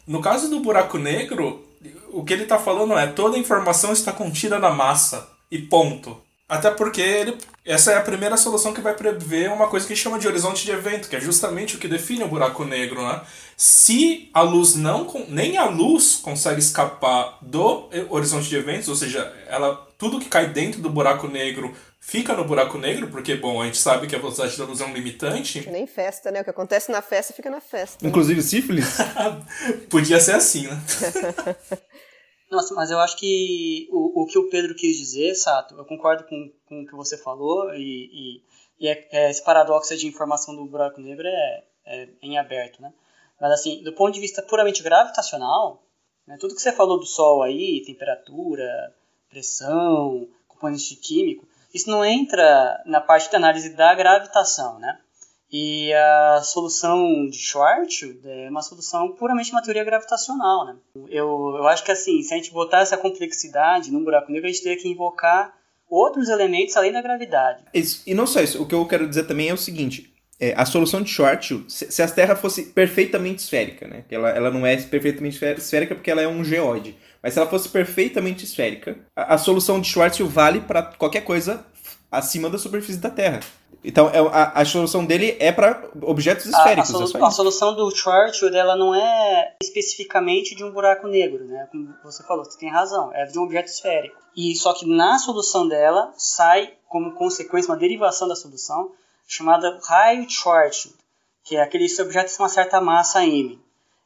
No caso do buraco negro, o que ele está falando é toda a informação está contida na massa e ponto. Até porque ele, essa é a primeira solução que vai prever uma coisa que chama de horizonte de evento, que é justamente o que define o buraco negro, né? Se a luz não nem a luz consegue escapar do horizonte de eventos, ou seja, ela tudo que cai dentro do buraco negro fica no buraco negro, porque bom, a gente sabe que a velocidade da luz é um limitante. Nem festa, né? O que acontece na festa fica na festa. Inclusive sífilis. Podia ser assim, né? Nossa, mas eu acho que o, o que o Pedro quis dizer, Sato, eu concordo com, com o que você falou, e, e, e é, é, esse paradoxo de informação do buraco negro é, é, em aberto, né? Mas assim, do ponto de vista puramente gravitacional, né, tudo que você falou do Sol aí, temperatura, pressão, componente químico, isso não entra na parte da análise da gravitação, né? E a solução de Schwarzschild é uma solução puramente uma teoria gravitacional, né? Eu, eu acho que assim, se a gente botar essa complexidade num buraco negro, a gente teria que invocar outros elementos além da gravidade. E não só isso, o que eu quero dizer também é o seguinte, é, a solução de Schwarzschild, se, se, a Terra fosse perfeitamente esférica, né? Ela, ela não é perfeitamente esférica porque ela é um geóide, mas se ela fosse perfeitamente esférica, a, a solução de Schwarzschild vale para qualquer coisa acima da superfície da Terra. Então, é, a, a solução dele é para objetos esféricos. A, a, solu a, solução do Schwarzschild ela não é especificamente de um buraco negro, né? Como você falou, você tem razão, é de um objeto esférico. E só que na solução dela sai como consequência uma derivação da solução chamada raio Schwarzschild, que é aquele objeto com uma certa massa m.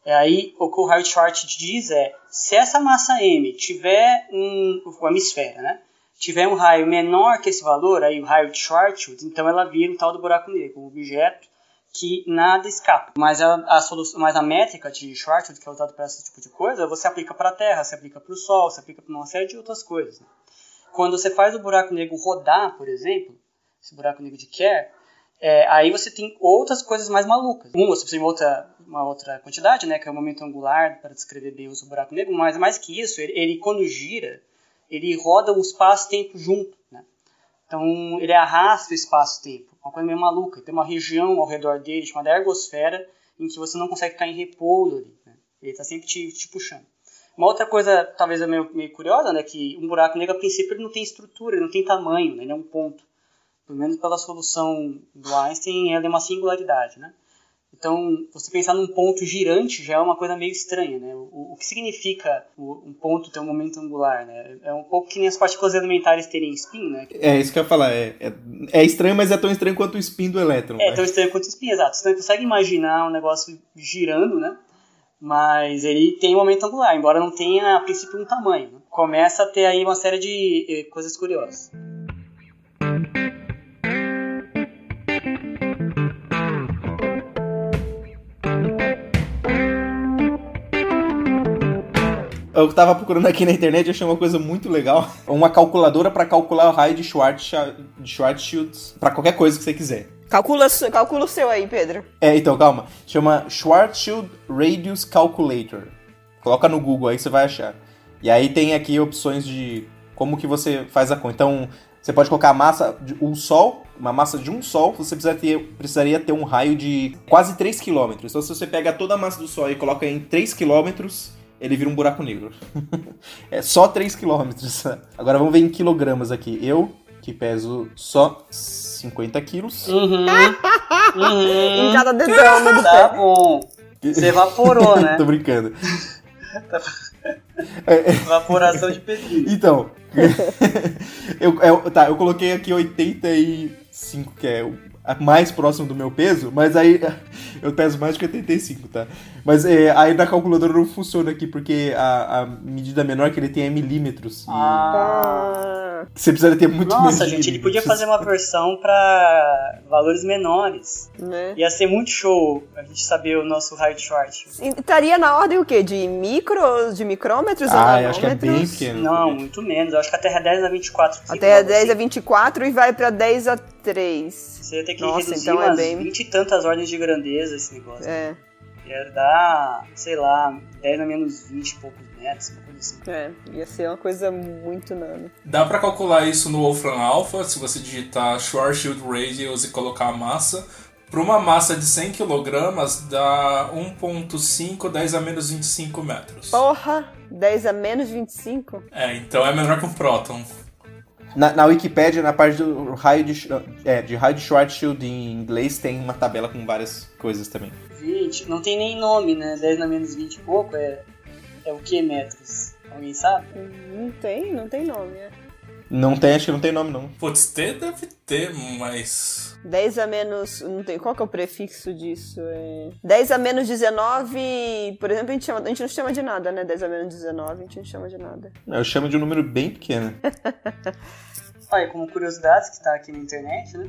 É aí o que o raio Schwarzschild diz é se essa massa m tiver um, uma esfera, né? Tiver um raio menor que esse valor, aí o raio de Schwarzschild, então ela vira um tal do buraco negro, um objeto que nada escapa. Mas a, a, solução, mas a métrica de Schwarzschild, que é usada para esse tipo de coisa, você aplica para a Terra, você aplica para o Sol, você aplica para uma série de outras coisas. Né? Quando você faz o buraco negro rodar, por exemplo, esse buraco negro de Kerr, é, aí você tem outras coisas mais malucas. Um, você precisa de outra, uma outra quantidade, né, que é o momento angular para descrever bem o buraco negro, mas mais que isso, ele, ele quando gira, ele roda o espaço-tempo junto. Né? Então, ele arrasta o espaço-tempo. Uma coisa meio maluca. Tem uma região ao redor dele chamada ergosfera em que você não consegue ficar em repouso ali. Né? Ele está sempre te, te, puxando. Uma outra coisa, talvez meio, meio curiosa, né, que um buraco negro, a princípio, ele não tem estrutura, ele não tem tamanho, né, ele é um ponto. Pelo menos pela solução do Einstein, ele é uma singularidade. Né? Então, você pensar num ponto girante já é uma coisa meio estranha, né? O, o que significa o, um ponto ter um momento angular, né? É um pouco que nem as partículas elementares terem spin, né? É, isso que eu ia falar. É, é, é estranho, mas é tão estranho quanto o spin do elétron. É, tão estranho quanto o spin, exato. Você não consegue imaginar um negócio girando, né? Mas ele tem um momento angular, embora não tenha, a princípio, um tamanho. Né? Começa a ter aí uma série de eh, coisas curiosas. Eu tava procurando aqui na internet e achei uma coisa muito legal. Uma calculadora para calcular o raio de Schwarzschild, de Schwarzschild para qualquer coisa que você quiser. Calcula, calcula o seu aí, Pedro. É, então, calma. Chama Schwarzschild Radius Calculator. Coloca no Google aí você vai achar. E aí tem aqui opções de como que você faz a conta. Então, você pode colocar a massa de um sol, uma massa de um sol, você precisaria ter, precisaria ter um raio de quase 3 km. Então, se você pega toda a massa do sol e coloca em 3 km, ele vira um buraco negro. é só 3 km. Agora vamos ver em quilogramas aqui. Eu, que peso só 50 quilos. Uhum. uhum. em cada dedão do Tá bom. Você evaporou, né? Tô brincando. Evaporação de pedrinho. Então, eu, eu, tá, eu coloquei aqui 85, que é o mais próximo do meu peso, mas aí eu peso mais que 85, tá? Mas é, aí na calculadora não funciona aqui, porque a, a medida menor que ele tem é milímetros. Ah. Você precisa ter muito Nossa, gente, ele podia fazer uma versão pra valores menores. Né? Ia ser muito show a gente saber o nosso raio de short. Estaria na ordem o quê? De micros, de micrômetros ou Ah, eu acho que é bem pequeno. Não, muito menos. Eu acho que a Terra é 10 a 24. A Terra é 10 a 24 e vai pra 10 a 3. Você ia ter que Nossa, reduzir então é bem- 20 e tantas ordens de grandeza esse negócio. É, Ia dar, sei lá, 10 a menos 20 e poucos metros, uma coisa assim. é, ia ser uma coisa muito nano. Dá pra calcular isso no Wolfram Alpha, se você digitar Schwarzschild Radius e colocar a massa. Para uma massa de 100 kg dá 1.5, 10 a menos 25 metros. Porra, 10 a menos 25? É, então é menor que um próton. Na, na Wikipédia, na parte do raio de, é, de raio de Schwarzschild em inglês, tem uma tabela com várias coisas também. 20, não tem nem nome, né? 10 a menos 20 e pouco é, é o que metros? Alguém sabe? Não tem, não tem nome, é. Não tem, acho que não tem nome não. Putz, ter deve ter, mas. 10 a menos. Não tem, qual que é o prefixo disso? É... 10 a menos 19. Por exemplo, a gente, chama, a gente não chama de nada, né? 10 a menos 19, a gente não chama de nada. Eu chamo de um número bem pequeno. Olha, como curiosidades que tá aqui na internet, né?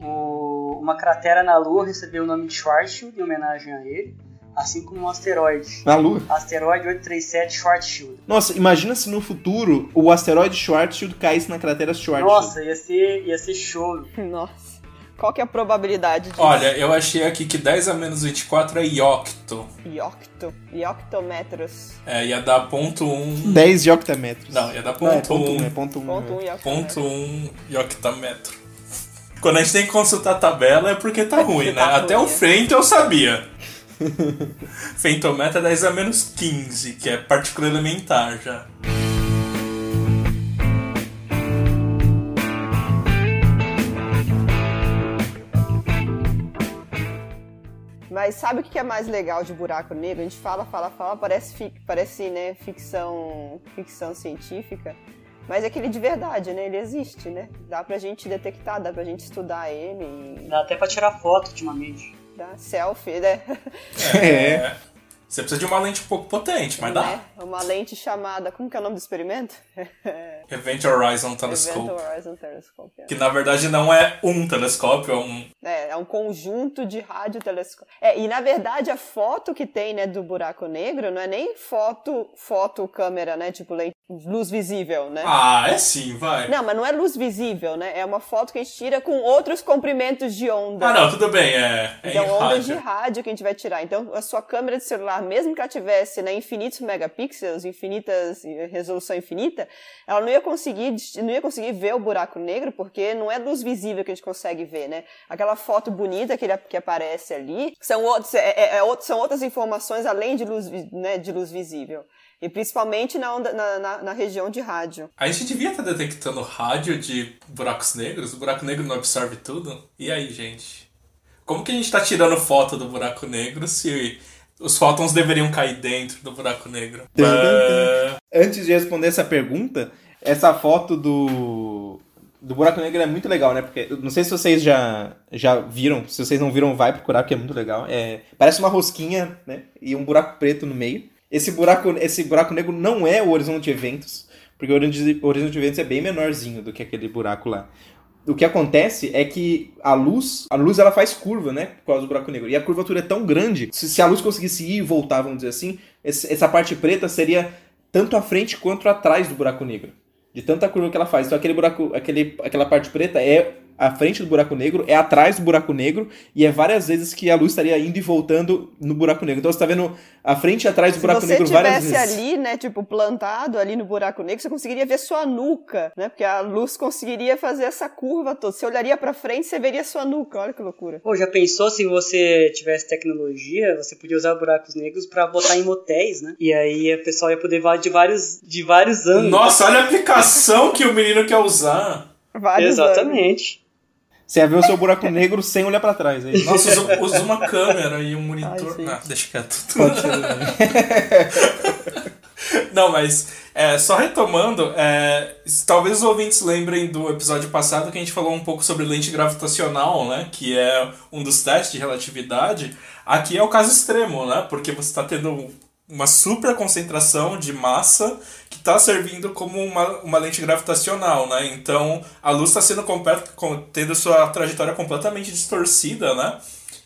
O- uma cratera na Lua recebeu o nome de Schwarzschild em homenagem a ele, assim como um asteroide. Na Lua. Asteroide 837 Schwarzschild. Nossa, imagina se no futuro o asteroide Schwarzschild caísse na cratera Schwarzschild. Nossa, ia ser, ia ser show. Nossa. Qual que é a probabilidade disso? Olha, eu achei aqui que 10 a menos 24 é iocto. Iocto. Ioctometros. É, ia dar ponto 1. 10 de octametros. Não, ia dar Não, é ponto ponto 1, 1. é ponto 1. Ponto 1 né? ioctometro. Ponto 1 ioctametro. Quando a gente tem que consultar a tabela é porque tá ruim, né? Tá Até ruim, o é. Fento eu sabia. Fentometro é 10 a menos 15, que é partícula elementar já. Mas sabe o que é mais legal de buraco negro? A gente fala, fala, fala, parece, fi- parece né, ficção, ficção científica. Mas é aquele de verdade, né? Ele existe, né? Dá pra gente detectar, dá pra gente estudar ele e Dá até pra tirar foto ultimamente. Dar selfie, né? É. Você precisa de uma lente um pouco potente, mas dá. Né? Uma lente chamada. Como que é o nome do experimento? Event Horizon Event Telescope. Horizon Telescope. é. Que na verdade não é um telescópio, é um. É, é um conjunto de radiotelescópios. É, e na verdade a foto que tem, né, do buraco negro não é nem foto, foto câmera, né, tipo luz visível, né? Ah, é sim, vai. Não, mas não é luz visível, né? É uma foto que a gente tira com outros comprimentos de onda. Ah, não, tudo bem, é, é Então, ondas de rádio. rádio que a gente vai tirar. Então, a sua câmera de celular, mesmo que ela tivesse né, infinitos megapixels, infinitas, resolução infinita, ela não ia conseguir, não ia conseguir ver o buraco negro, porque não é luz visível que a gente consegue ver, né? Aquela foto bonita que, ele- que aparece ali são, outros, é- é- é são outras informações além de luz, né, de luz visível. E principalmente na, onda, na, na- na região de rádio. A gente devia estar detectando rádio de buracos negros. O buraco negro não absorve tudo. E aí, gente? Como que a gente tá tirando foto do buraco negro se os fótons deveriam cair dentro do buraco negro? Antes de responder essa pergunta, essa foto do, do buraco negro é muito legal, né? Porque não sei se vocês já, já viram, se vocês não viram, vai procurar, porque é muito legal. É, parece uma rosquinha, né? E um buraco preto no meio. Esse buraco, esse buraco negro não é o horizonte de eventos, porque o horizonte o horizonte de eventos é bem menorzinho do que aquele buraco lá. O que acontece é que a luz, a luz ela faz curva, né? Por causa do buraco negro. E a curvatura é tão grande, se, se a luz conseguisse ir e voltar, vamos dizer assim, essa parte preta seria tanto à frente quanto atrás do buraco negro. De tanta curva que ela faz. Então aquele buraco, aquele, aquela parte preta é a frente do buraco negro, é atrás do buraco negro, e é várias vezes que a luz estaria indo e voltando no buraco negro. Então você está vendo a frente e atrás do buraco negro várias vezes. Se você tivesse ali, né, tipo, plantado ali no buraco negro, você conseguiria ver sua nuca, né? Porque a luz conseguiria fazer essa curva toda. Você olharia para frente, você veria sua nuca. Olha que loucura. Pô, já pensou se você tivesse tecnologia, você podia usar buracos negros para botar em motéis, né? E aí o pessoal ia poder ver de vários, de vários ângulos. Nossa, olha a aplicação que o menino quer usar. Vários Exatamente. Ângulos. Você ia ver o seu buraco negro sem olhar para trás. Aí. Nossa, usa, usa, uma câmera e um monitor. Ai, ah, deixa quieto. Pode ser. Não, mas é, só retomando, é, talvez os ouvintes lembrem do episódio passado que a gente falou um pouco sobre lente gravitacional, né? Que é um dos testes de relatividade. Aqui é o caso extremo, né? Porque você está tendo uma super concentração de massa está servindo como uma, uma lente gravitacional, né? Então a luz está sendo tendo sua trajetória completamente distorcida, né?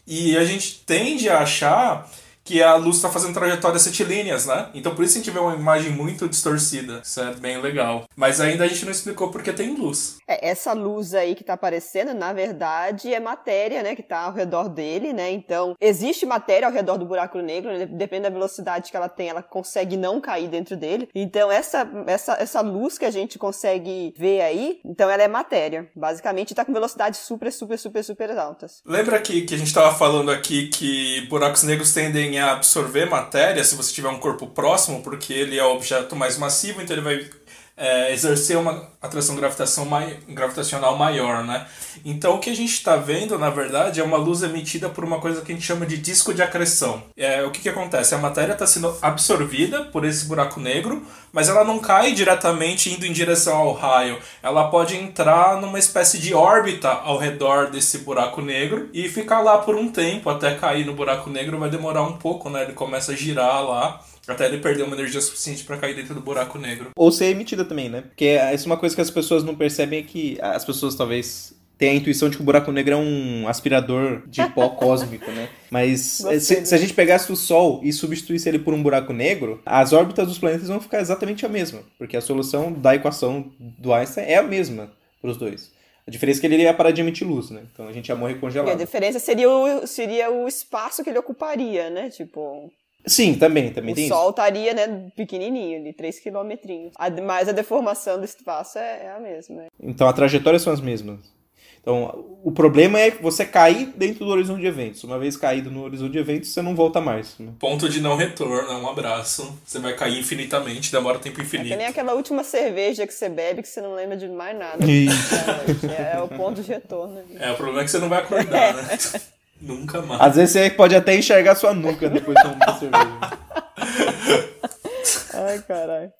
E a gente tende a achar que a luz está fazendo trajetórias retilíneas, né? Então por isso a gente vê uma imagem muito distorcida. Isso é bem legal. Mas ainda a gente não explicou porque tem luz. É, essa luz aí que está aparecendo, na verdade, é matéria, né? Que está ao redor dele, né? Então, existe matéria ao redor do buraco negro, né? depende da velocidade que ela tem, ela consegue não cair dentro dele. Então, essa, essa, essa luz que a gente consegue ver aí, então ela é matéria. Basicamente, está com velocidades super, super, super, super altas. Lembra que, que a gente estava falando aqui que buracos negros tendem a absorver matéria se você tiver um corpo próximo, porque ele é o objeto mais massivo, então ele vai é, exercer uma atração mai, gravitacional maior, né? Então o que a gente está vendo, na verdade, é uma luz emitida por uma coisa que a gente chama de disco de acreção. É, o que, que acontece? A matéria está sendo absorvida por esse buraco negro, mas ela não cai diretamente indo em direção ao raio. Ela pode entrar numa espécie de órbita ao redor desse buraco negro e ficar lá por um tempo até cair no buraco negro. Vai demorar um pouco, né? Ele começa a girar lá até ele perder uma energia suficiente para cair dentro do buraco negro. Ou ser emitida também, né? Porque isso é uma coisa que as pessoas não percebem é que as pessoas talvez tenham a intuição de que o buraco negro é um aspirador de pó cósmico, né? Mas se, se, a gente pegasse o Sol e substituísse ele por um buraco negro, as órbitas dos planetas vão ficar exatamente a mesma, porque a solução da equação do Einstein é a mesma para os dois. A diferença é que ele iria parar de emitir luz, né? Então a gente ia morrer congelado. E a diferença seria o, seria o espaço que ele ocuparia, né? Tipo, Sim, também, também o tem Sol isso. estaria, né, pequenininho, de 3 quilometrinhos. Mas a deformação do espaço é, é a mesma. Né? Então, a trajetória são as mesmas. Então, o problema é você cair dentro do horizonte de eventos. Uma vez caído no horizonte de eventos, você não volta mais. Né? Ponto de não retorno, um abraço. Você vai cair infinitamente, demora tempo infinito. É que nem aquela última cerveja que você bebe que você não lembra de mais nada. É, é, o ponto de retorno. É, o problema é que você não vai acordar, né? Nunca mais. Às vezes você pode até enxergar sua nuca depois de tomar cerveja. Ai, caralho.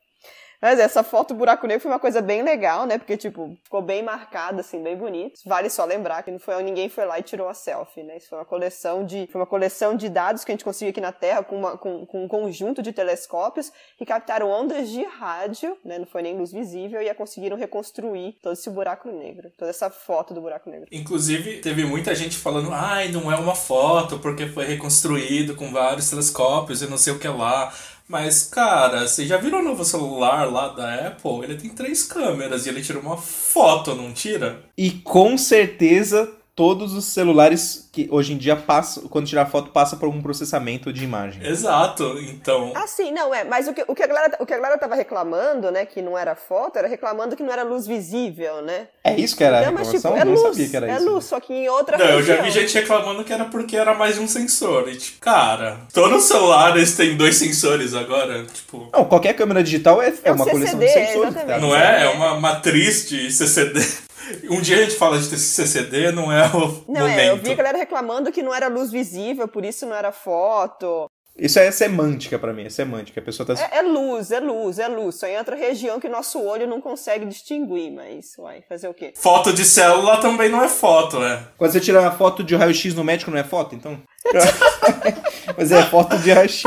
Mas essa foto buraco negro foi uma coisa bem legal, né? Porque, tipo, ficou bem marcada, assim, bem bonito. Vale só lembrar que não foi ninguém foi lá e tirou a selfie, né? Isso foi uma coleção de, foi uma coleção de dados que a gente conseguiu aqui na Terra com, uma, com, com um conjunto de telescópios que captaram ondas de rádio, né? Não foi nem luz visível, e conseguiram reconstruir todo esse buraco negro, toda essa foto do buraco negro. Inclusive, teve muita gente falando, ai, não é uma foto, porque foi reconstruído com vários telescópios e não sei o que lá. Mas, cara, você já viram o novo celular lá da Apple? Ele tem três câmeras e ele tira uma foto, não tira? E com certeza todos os celulares que hoje em dia passam, quando tirar foto, passa por um processamento de imagem. Exato, então. Ah, sim, não, é. Mas o que, o que, a, galera, o que a galera tava reclamando, né, que não era foto, era reclamando que não era luz visível, né? É isso que era a reclamação? Mas, tipo, é eu luz, não sabia que era é isso. É luz, só que em outra Não, região. eu já vi gente reclamando que era porque era mais de um sensor. E, tipo, cara, todos os celulares têm dois sensores agora, tipo... Não, qualquer câmera digital é, é, é uma CCD, coleção de sensores. Tá? Não é? É uma matriz de CCD. Um dia a gente fala de CCD, não é o não, momento. É, eu vi a galera reclamando que não era luz visível, por isso não era foto. Isso é semântica para mim, é semântica. A pessoa tá... É, é, luz, é luz, é luz. Só em outra região que nosso olho não consegue distinguir, mas vai fazer o quê? Foto de célula também não é foto, é. Quando você tira uma foto de raio-x no médico, não é foto, então? Mas é foto de raio-x.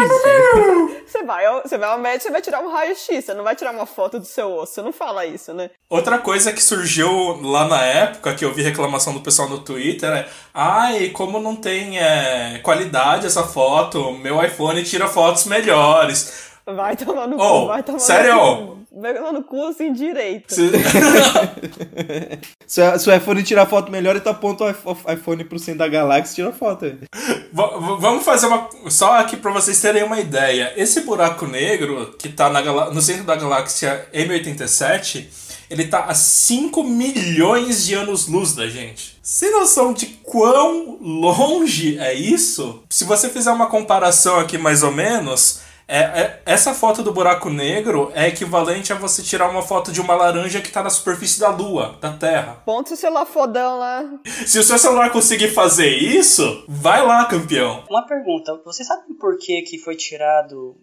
Você vai, você vai ao médico, você vai tirar um raio-x, você não vai tirar uma foto do seu osso, você não fala isso, né? Outra coisa que surgiu lá na época, que eu vi reclamação do pessoal no Twitter, é ai, como não tem é, qualidade essa foto, meu iPhone tira fotos melhores. Vai tomar no Oh, cu, vai tomar sério? Tomar no cu assim direito. Se- Se, se o iPhone tirar foto melhor, então aponta o iPhone- iPhone pro centro da galáxia e tira foto. V- Vamos fazer uma. Só aqui pra vocês terem uma ideia. Esse buraco negro que tá na no centro da galáxia M87, ele tá a 5 milhões de anos-luz da gente. Sem noção de quão longe é isso? Se você fizer uma comparação aqui mais ou menos. É- é- essa foto do buraco negro é equivalente a você tirar uma foto de uma laranja que tá na superfície da Lua, da Terra. Ponto seu celular fodão lá. Se o seu celular conseguir fazer isso, vai lá, campeão. Uma pergunta, você sabe por que, que foi tirado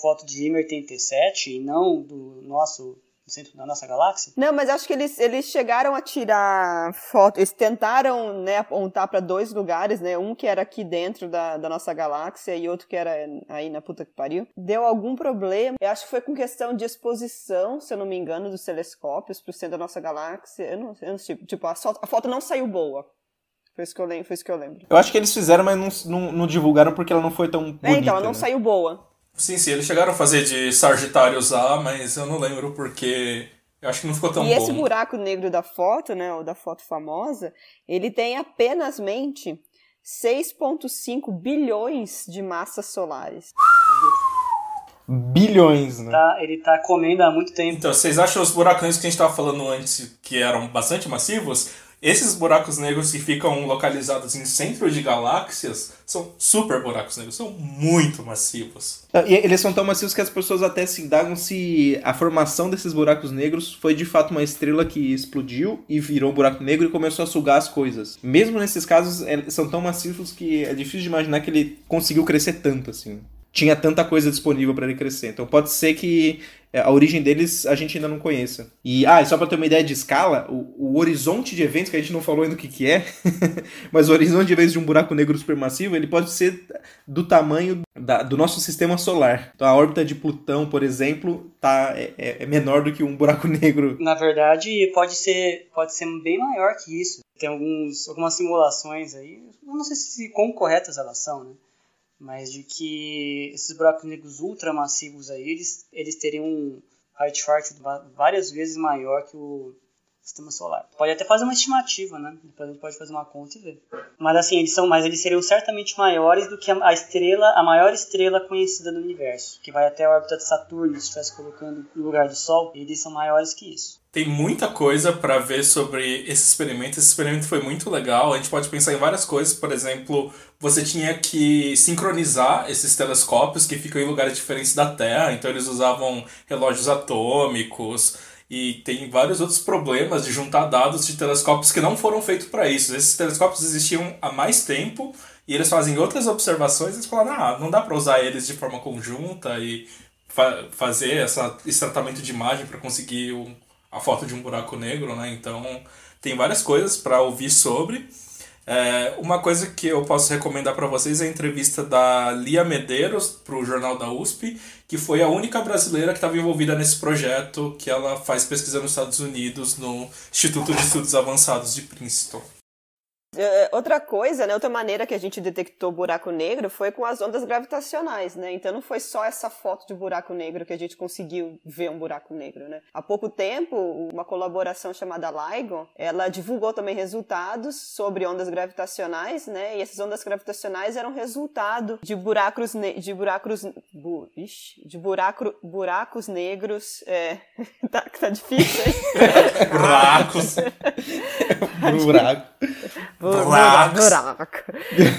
foto de M87 e não do nosso do centro da nossa galáxia? Não, mas acho que eles, eles chegaram a tirar foto. Eles tentaram, né, apontar para dois lugares, né? Um que era aqui dentro da, da nossa galáxia e outro que era aí na puta que pariu. Deu algum problema. Eu acho que foi com questão de exposição, se eu não me engano, dos telescópios pro centro da nossa galáxia. Eu não, eu não sei. Tipo, a, foto- a foto não saiu boa. Foi isso que eu lembro. Foi isso que eu lembro. Eu acho que eles fizeram, mas não, não, não divulgaram porque ela não foi tão bonita. É, então, ela não né? saiu boa. Sim, sim, eles chegaram a fazer de Sagitários lá, mas eu não lembro porque eu acho que não ficou tão e bom. esse buraco negro da foto, né, ou da foto famosa, ele tem apenas mente 6,5 bilhões de massas solares. Bilhões, né? Tá, ele tá comendo há muito tempo. Então, vocês acham os buracos negros que a gente estava falando antes que eram bastante massivos? Esses buracos negros que ficam localizados em centro de galáxias são super buracos negros, são muito massivos. E eles são tão macios que as pessoas até se indagam se a formação desses buracos negros foi de fato uma estrela que explodiu e virou um buraco negro e começou a sugar as coisas. Mesmo nesses casos, é- são tão macios que é difícil de imaginar que ele conseguiu crescer tanto assim. Tinha tanta coisa disponível para ele crescer. Então pode ser que é, a origem deles a gente ainda não conheça. E, ah, e só para ter uma ideia de escala, o, o horizonte de eventos, que a gente não falou ainda o que, que é, mas o horizonte de eventos de um buraco negro supermassivo, ele pode ser do tamanho da- do nosso sistema solar. Então a órbita de Plutão, por exemplo, tá, é, é- é menor do que um buraco negro. Na verdade, pode ser, pode ser bem maior que isso. Tem alguns, algumas simulações aí, não sei se quão corretas elas são, né? Mas de que esses buracos negros ultramassivos aí, eles, eles teriam um height chart várias vezes maior que o sistema solar. Pode até fazer uma estimativa, né? Depois a gente pode fazer uma conta e ver. Mas assim, eles são, mas eles seriam certamente maiores do que a, estrela, a maior estrela conhecida do universo, que vai até a órbita de Saturno, se estivesse colocando no lugar do Sol, eles são maiores que isso. Tem muita coisa para ver sobre esse experimento. Esse experimento foi muito legal. A gente pode pensar em várias coisas. Por exemplo, você tinha que sincronizar esses telescópios que ficam em lugares diferentes da Terra. Então eles usavam relógios atômicos e tem vários outros problemas de juntar dados de telescópios que não foram feitos para isso. Esses telescópios existiam há mais tempo e eles fazem outras observações. E eles falaram, ah, não dá para usar eles de forma conjunta e fa fazer essa, esse tratamento de imagem para conseguir a foto de um buraco negro, né? Então tem várias coisas para ouvir sobre. É, uma coisa que eu posso recomendar para vocês é a entrevista da Lia Medeiros para o Jornal da USP, que foi a única brasileira que estava envolvida nesse projeto que ela faz pesquisa nos Estados Unidos no Instituto de Estudos Avançados de Princeton. É, Outra coisa, né, outra maneira que a gente detectou buraco negro foi com as ondas gravitacionais, né? Então não foi só essa foto de buraco negro que a gente conseguiu ver um buraco negro, né? Há pouco tempo, uma colaboração chamada LIGO, ela divulgou também resultados sobre ondas gravitacionais, né? E essas ondas gravitacionais eram resultado de buracos de buracos bu ixi, de buraco buracos negros, é, tá, tá difícil, hein? Buracos! Buraco. Buracos. Buraco.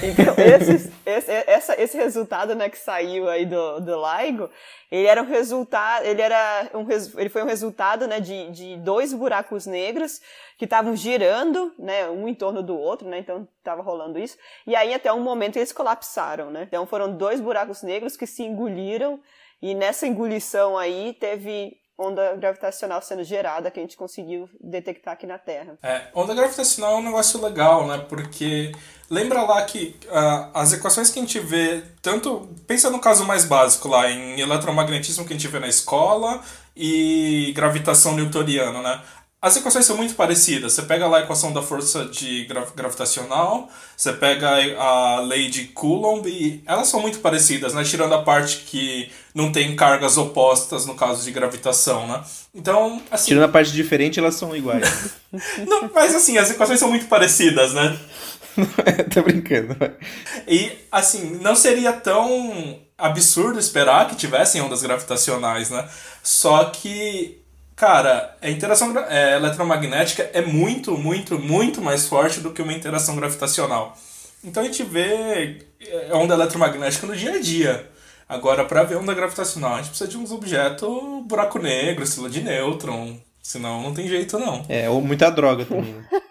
Então, esses- esse, essa- esse resultado né, que saiu aí do, do LIGO, ele era um resultado, ele era um, ele foi um resultado né, de, de dois buracos negros que estavam girando, né, um em torno do outro, né, então estava rolando isso, e aí até um momento eles colapsaram, né, então foram dois buracos negros que se engoliram, e nessa engolição aí teve onda gravitacional sendo gerada que a gente conseguiu detectar aqui na Terra. É, onda gravitacional é um negócio legal, né? Porque lembra lá que ah, as equações que a gente vê, tanto. Pensa no caso mais básico lá, em eletromagnetismo que a gente vê na escola e gravitação newtoniana, né? As equações são muito parecidas. Você pega lá a equação da força de gra gravitacional, você pega a lei de Coulomb e elas são muito parecidas, né? Tirando a parte que não tem cargas opostas no caso de gravitação, né? Então, assim... Tirando a parte diferente, elas são iguais. não, mas assim, as equações são muito parecidas, né? Tô brincando. E, assim, não seria tão absurdo esperar que tivessem ondas gravitacionais, né? Só que Cara, a interação é, eletromagnética é muito, muito, muito mais forte do que uma interação gravitacional. Então a gente vê é, onda eletromagnética no dia a dia. Agora, para ver onda gravitacional, a gente precisa de uns objetos buraco negro, estrela de nêutron. Senão não tem jeito, não. É, ou muita droga também.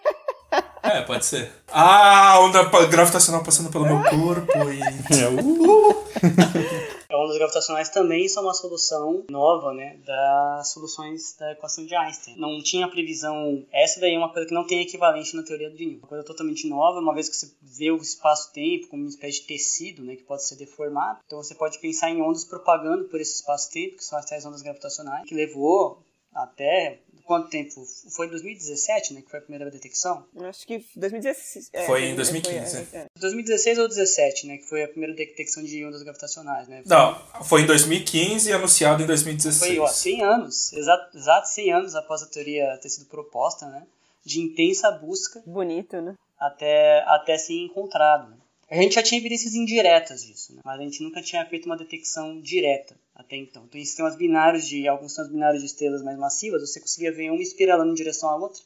É, pode ser. Ah, onda gravitacional passando pelo meu corpo e. É, uh! ondas gravitacionais também são uma solução nova, né, das soluções da equação de Einstein. Não tinha previsão, essa daí é uma coisa que não tem equivalente na teoria do Newton. Uma coisa totalmente nova, uma vez que você vê o espaço-tempo como uma espécie de tecido, né, que pode ser deformado. Então você pode pensar em ondas propagando por esse espaço-tempo, que são as tais ondas gravitacionais, que levou até quanto tempo? Foi em 2017, né? Que foi a primeira detecção? Acho que 2016. É, foi em 2015. Foi, é, é. 2016 ou 2017, né? Que foi a primeira detecção de ondas gravitacionais, né? Foi... Não, foi em 2015 e anunciado em 2016. Foi, ó, 100 anos. Exato, exato 100 anos após a teoria ter sido proposta, né? De intensa busca. Bonito, né? Até, até ser encontrado. A gente já tinha evidências indiretas disso, né? mas a gente nunca tinha feito uma detecção direta até então. Então, em sistemas binários de alguns sistemas binários de estrelas mais massivas, você conseguia ver uma espiralando em direção à outra,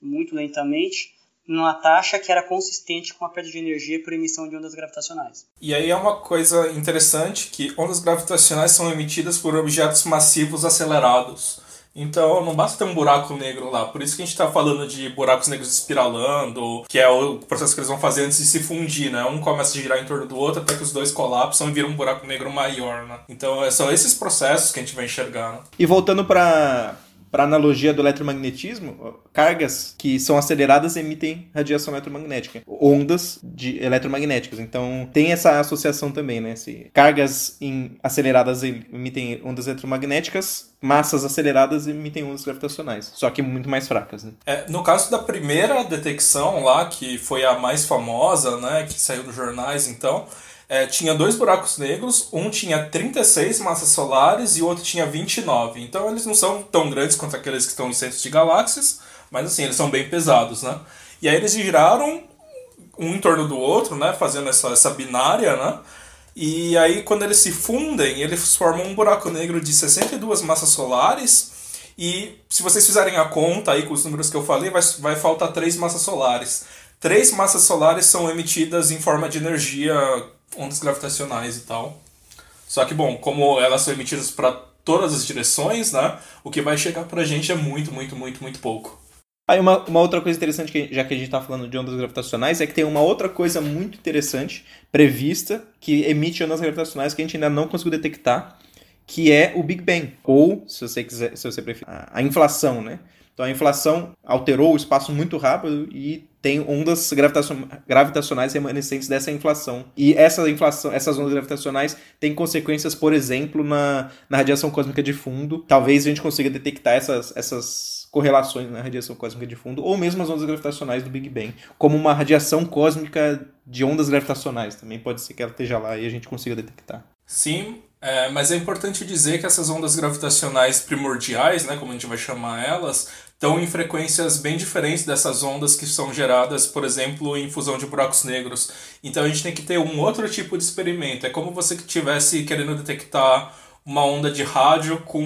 muito lentamente, numa taxa que era consistente com a perda de energia por emissão de ondas gravitacionais. E aí é uma coisa interessante que ondas gravitacionais são emitidas por objetos massivos acelerados. Então não basta ter um buraco negro lá. Por isso que a gente está falando de buracos negros espiralando, que é o processo que eles vão fazer antes de se fundir, né? Um começa a girar em torno do outro até que os dois colapsam e viram um buraco negro maior, né? Então é, são esses processos que a gente vai enxergar. Né? E voltando para para analogia do eletromagnetismo, cargas que são aceleradas emitem radiação eletromagnética, ondas de eletromagnéticas. Então tem essa associação também, né? Se cargas em, aceleradas emitem ondas eletromagnéticas, massas aceleradas emitem ondas gravitacionais, só que muito mais fracas. Né? É, no caso da primeira detecção lá, que foi a mais famosa, né, que saiu nos jornais, então é, tinha dois buracos negros, um tinha 36 massas solares e o outro tinha 29. Então eles não são tão grandes quanto aqueles que estão em centros de galáxias, mas assim, eles são bem pesados, né? E aí eles giraram um em torno do outro, né, fazendo essa, essa binária, né? E aí quando eles se fundem, eles formam um buraco negro de 62 massas solares e se vocês fizerem a conta aí com os números que eu falei, vai, vai faltar três massas solares. Três massas solares são emitidas em forma de energia ondas gravitacionais e tal. Só que, bom, como elas são emitidas para todas as direções, né? O que vai chegar para a gente é muito, muito, muito, muito pouco. Aí uma, uma outra coisa interessante, que, já que a gente está falando de ondas gravitacionais, é que tem uma outra coisa muito interessante prevista que emite ondas gravitacionais que a gente ainda não conseguiu detectar, que é o Big Bang. Ou, se você quiser, se você preferir, a, a inflação, né? Então a inflação alterou o espaço muito rápido e tem ondas gravitacionais remanescentes dessa inflação. E essa inflação, essas ondas gravitacionais têm consequências, por exemplo, na, na radiação cósmica de fundo. Talvez a gente consiga detectar essas, essas correlações na radiação cósmica de fundo, ou mesmo as ondas gravitacionais do Big Bang, como uma radiação cósmica de ondas gravitacionais. Também pode ser que ela esteja lá e a gente consiga detectar. Sim, é, mas é importante dizer que essas ondas gravitacionais primordiais, né, como a gente vai chamar elas, estão em frequências bem diferentes dessas ondas que são geradas, por exemplo, em fusão de buracos negros. Então a gente tem que ter um outro tipo de experimento. É como você que estivesse querendo detectar uma onda de rádio com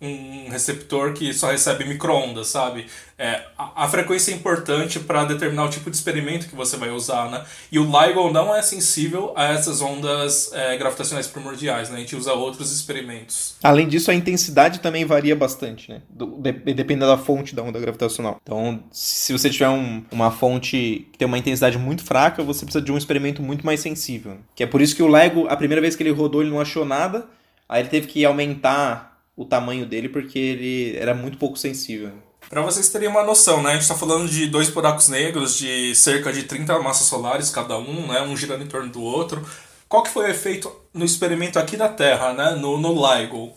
um receptor que só recebe microondas, sabe? É, a, a frequência é importante para determinar o tipo de experimento que você vai usar, né? E o LIGO não é sensível a essas ondas é, gravitacionais primordiais, né? A gente usa outros experimentos. Além disso, a intensidade também varia bastante, né? Do, de, dependendo da fonte da onda gravitacional. Então, se você tiver um, uma fonte que tem uma intensidade muito fraca, você precisa de um experimento muito mais sensível. Que é por isso que o LIGO, a primeira vez que ele rodou, ele não achou nada, Aí ele teve que aumentar o tamanho dele porque ele era muito pouco sensível. Para vocês terem uma noção, né? A gente está falando de dois buracos negros de cerca de 30 massas solares cada um, né? Um girando em torno do outro. Qual que foi o efeito no experimento aqui da Terra, né? No, no LIGO?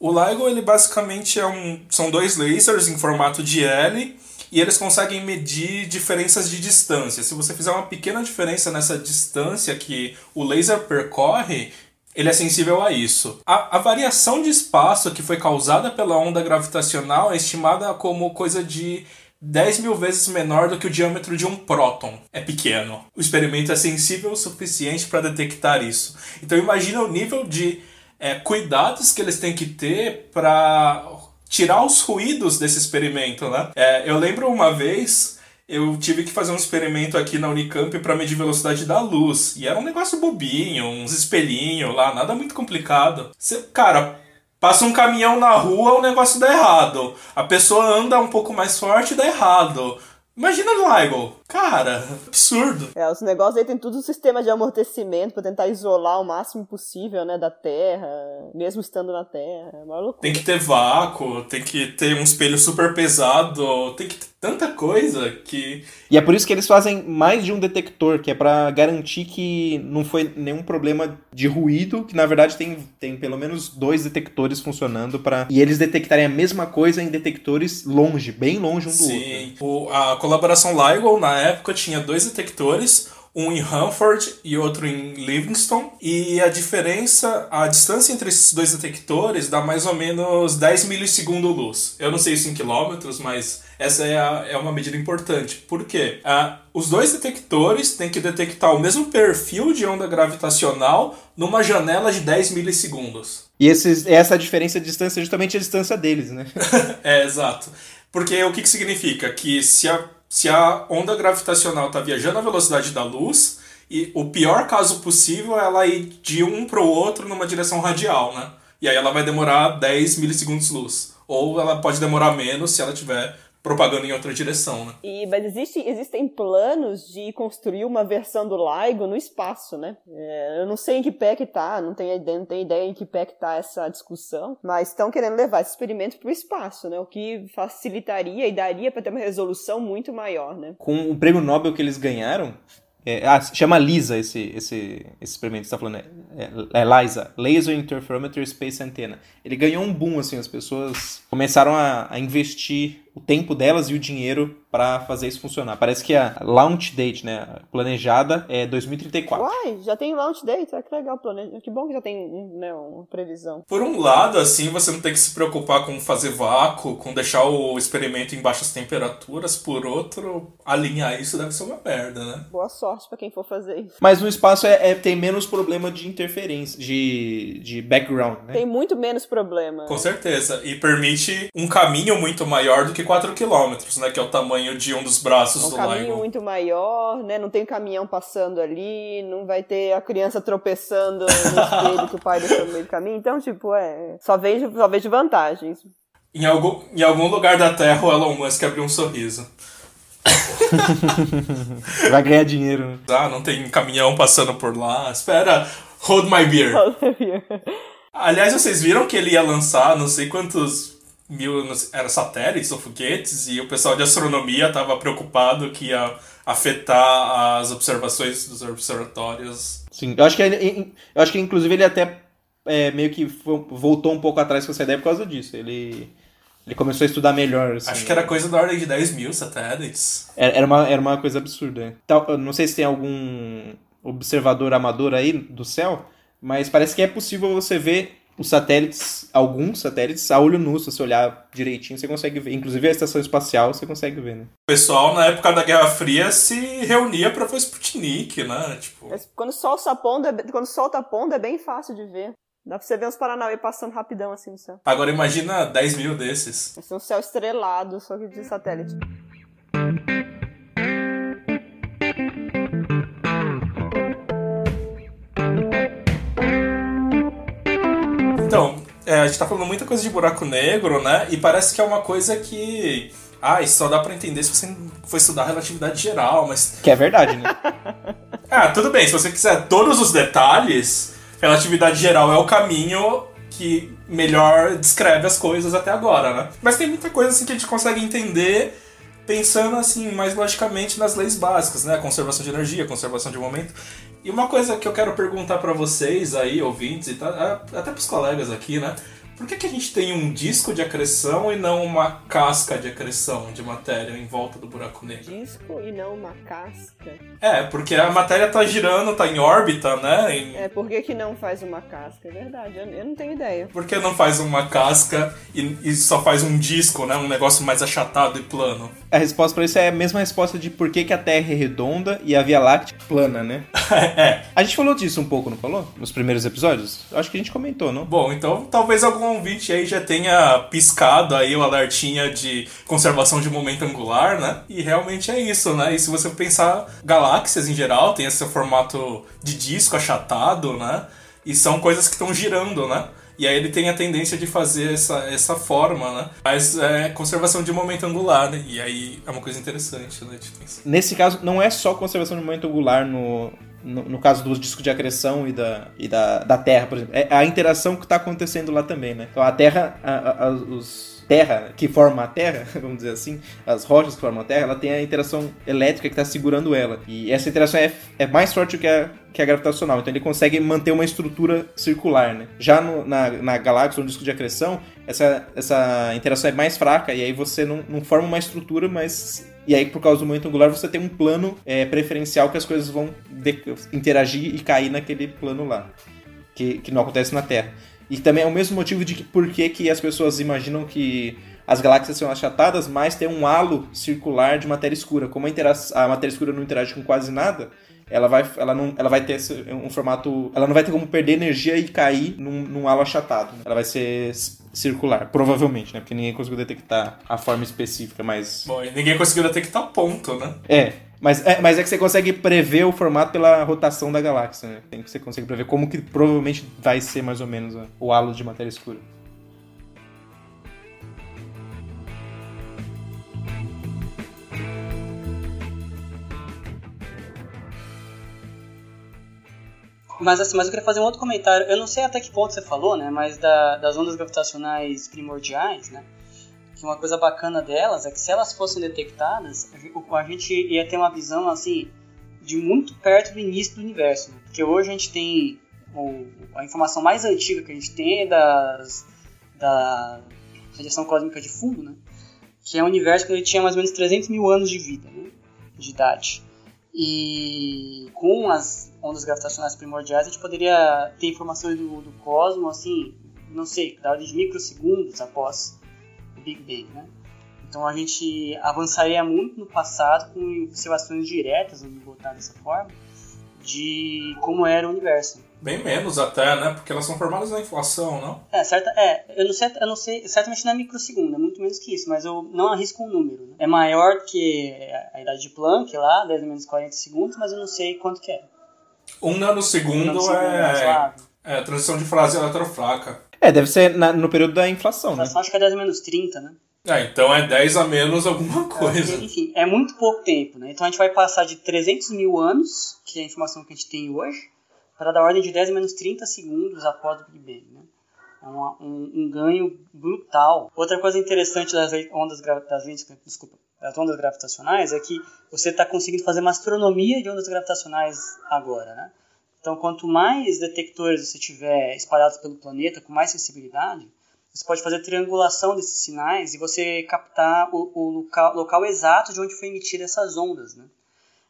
O LIGO, ele basicamente é um, são dois lasers em formato de L e eles conseguem medir diferenças de distância. Se você fizer uma pequena diferença nessa distância que o laser percorre, ele é sensível a isso. A, a, variação de espaço que foi causada pela onda gravitacional é estimada como coisa de 10 mil vezes menor do que o diâmetro de um próton. É pequeno. O experimento é sensível o suficiente para detectar isso. Então imagina o nível de é, cuidados que eles têm que ter para tirar os ruídos desse experimento, né? É, eu lembro uma vez eu tive que fazer um experimento aqui na Unicamp para medir velocidade da luz. E era um negócio bobinho, uns espelhinhos lá, nada muito complicado. Cê, cara, Passa um caminhão na rua, o negócio dá errado. A pessoa anda um pouco mais forte, dá errado. Imagina o LIGO. Cara, absurdo. É, os negócios aí tem tudo um sistema de amortecimento para tentar isolar o máximo possível, né, da Terra, mesmo estando na Terra. É uma loucura. Tem que ter vácuo, tem que ter um espelho super pesado, tem que ter tanta coisa que. E é por isso que eles fazem mais de um detector, que é para garantir que não foi nenhum problema de ruído, que na verdade tem, tem pelo menos dois detectores funcionando para E eles detectarem a mesma coisa em detectores longe, bem longe um do Sim. outro. Sim. A colaboração LIGO, na época, tinha dois detectores um em Hanford e outro em Livingston. E a diferença, a distância entre esses dois detectores dá mais ou menos 10 milissegundos luz. Eu não sei isso em quilômetros, mas essa é, a, é uma medida importante. Por quê? Ah, os dois detectores têm que detectar o mesmo perfil de onda gravitacional numa janela de 10 milissegundos. E esses, essa diferença de distância é justamente a distância deles, né? é, exato. Porque o que, que significa? Que se a se a onda gravitacional está viajando à velocidade da luz, e o pior caso possível é ela ir de um para o outro numa direção radial, né? E aí ela vai demorar 10 milissegundos luz. Ou ela pode demorar menos se ela tiver propagando em outra direção, né? E, mas existe, existem planos de construir uma versão do LIGO no espaço, né? É, eu não sei em que pé que tá, não tenho, ideia, não tenho ideia em que pé que tá essa discussão, mas estão querendo levar esse experimento para o espaço, né? O que facilitaria e daria para ter uma resolução muito maior, né? Com o prêmio Nobel que eles ganharam, é, ah, chama LISA esse, esse, esse experimento que você está falando. É, é, é LISA, Laser Interferometer Space Antenna. Ele ganhou um boom, assim, as pessoas começaram a, a investir o tempo delas e o dinheiro para fazer isso funcionar. Parece que a launch date, né, planejada é 2034. Uai, já tem launch date, é que legal, planeja. Que bom que já tem né, uma previsão. Por um lado, assim, você não tem que se preocupar com fazer vácuo, com deixar o experimento em baixas temperaturas. Por outro, alinhar isso deve ser uma merda, né? Boa sorte para quem for fazer isso. Mas no espaço é, é, tem menos problema de interferência, de, de background, né? Tem muito menos problema. Com certeza. E permite um caminho muito maior do que 4 km, né? Que é o tamanho de um dos braços um do caminho lago. muito maior, né? Não tem caminhão passando ali, não vai ter a criança tropeçando no espelho que o pai deixou no meio do caminho. Então, tipo, é. Só vejo, só vejo vantagens. Em algum, em algum lugar da Terra, o Elon Musk abriu um sorriso. vai ganhar dinheiro. Né? Ah, não tem caminhão passando por lá. Espera, hold my beer. Hold my beer. Aliás, vocês viram que ele ia lançar não sei quantos mil era satélites ou foguetes e o pessoal de astronomia estava preocupado que ia afetar as observações dos observatórios. Sim, eu acho que eu acho que inclusive ele até é, meio que voltou um pouco atrás com essa ideia por causa disso. Ele ele começou a estudar melhor. Assim. Acho que era coisa da ordem de 10 mil satélites. Era, era, uma, era uma coisa absurda. Então, não sei se tem algum observador amador aí do céu, mas parece que é possível você ver os satélites, alguns satélites, a olho nu, se você olhar direitinho, você consegue ver. Inclusive a estação espacial, você consegue ver, né? O pessoal, na época da Guerra Fria, se reunia pra ver o Sputnik, né? Tipo... Mas quando solta a ponta, quando solta a ponta é bem fácil de ver. Dá pra você ver uns Paranauê passando rapidão assim no céu. Agora imagina 10 mil desses. Esse é um céu estrelado, só que de satélite. Então, é, a gente tá falando muita coisa de buraco negro, né? E parece que é uma coisa que. Ah, isso só dá pra entender se você for estudar relatividade geral, mas. Que é verdade, né? ah, tudo bem, se você quiser todos os detalhes, relatividade geral é o caminho que melhor descreve as coisas até agora, né? Mas tem muita coisa assim que a gente consegue entender pensando assim mais logicamente nas leis básicas, né? Conservação de energia, conservação de momento. E uma coisa que eu quero perguntar para vocês aí, ouvintes, e tá, até pros colegas aqui, né? Por que, que a gente tem um disco de acreção e não uma casca de acreção de matéria em volta do buraco negro? Disco e não uma casca. É, porque a matéria tá girando, tá em órbita, né? Em... É, por que, que não faz uma casca? É verdade, eu, eu não tenho ideia. Por que não faz uma casca e, e só faz um disco, né? Um negócio mais achatado e plano? A resposta para isso é a mesma resposta de por que, que a Terra é redonda e a Via Láctea plana, né? é. A gente falou disso um pouco, não falou? Nos primeiros episódios? Acho que a gente comentou, não? Bom, então talvez algum ouvinte aí já tenha piscado aí o alertinha de conservação de momento angular, né? E realmente é isso, né? E se você pensar, galáxias em geral tem esse formato de disco achatado, né? E são coisas que estão girando, né? E aí ele tem a tendência de fazer essa, essa forma, né? Mas é conservação de momento angular, né? E aí é uma coisa interessante, né? Nesse caso, não é só conservação de momento angular no, no, no caso do disco de acreção e da, e da, da Terra, por exemplo. É a interação que está acontecendo lá também, né? Então a Terra, a, a, os terra que forma a Terra, vamos dizer assim, as rochas que formam a Terra, ela tem a interação elétrica que está segurando ela. E essa interação é, é mais forte que a, que a gravitacional. Então ele consegue manter uma estrutura circular, né? Já no, na, na galáxia, no disco de acreção, essa, essa interação é mais fraca e aí você não, não forma uma estrutura, mas e aí, por causa do momento angular, você tem um plano é, preferencial que as coisas vão interagir e cair naquele plano lá, que, que não acontece na Terra. E também é o mesmo motivo de que por que, que as pessoas imaginam que as galáxias são achatadas, mas tem um halo circular de matéria escura. Como a, a matéria escura não interage com quase nada, ela vai, ela não, ela vai ter um formato. Ela não vai ter como perder energia e cair num, num halo achatado. Ela vai ser circular, provavelmente, né? Porque ninguém conseguiu detectar a forma específica, mas. Bom, e ninguém conseguiu detectar o ponto, né? É. Mas é, mas é que você consegue prever o formato pela rotação da galáxia, né? Tem que você consegue prever como que provavelmente vai ser mais ou menos o halo de matéria escura. Mas assim, mas eu queria fazer um outro comentário. Eu não sei até que ponto você falou, né? Mas da, das ondas gravitacionais primordiais, né? Que uma coisa bacana delas é que se elas fossem detectadas, a gente ia ter uma visão assim de muito perto do início do universo. Né? Porque hoje a gente tem o, a informação mais antiga que a gente tem é das, da radiação cósmica de fundo, né? Que é um universo que ele tinha mais ou menos 300 mil anos de vida, né? de idade. E com as ondas gravitacionais primordiais, a gente poderia ter informações do, do cosmos, assim, não sei, da ordem de microsegundos após o Big Bang, né? Então a gente avançaria muito no passado com observações diretas, vamos botar dessa forma, de como era o universo. Bem menos até, né? Porque elas são formadas na inflação, não? É, certa, é eu, não sei, eu não sei, certamente não é microsegundo, é muito menos que isso, mas eu não arrisco um número. Né? É maior que a idade de Planck lá, 10 menos 40 segundos, mas eu não sei quanto que é. Um nanosegundo, um é, é, transição de fase eletrofraca. É, deve ser na, no período da inflação, né? Acho que é 10 menos 30, né? É, então é 10 a menos alguma coisa. É, enfim, é muito pouco tempo, né? Então a gente vai passar de 300 mil anos, que é a informação que a gente tem hoje, para da ordem de 10 a menos 30 segundos após o Big Bang, né? É um, um, ganho brutal. Outra coisa interessante das ondas, das, desculpa, das ondas gravitacionais é que você está conseguindo fazer uma astronomia de ondas gravitacionais agora, né? Então, quanto mais detectores você tiver espalhados pelo planeta, com mais sensibilidade, você pode fazer triangulação desses sinais e você captar o, o local, local, exato de onde foi emitida essas ondas, né?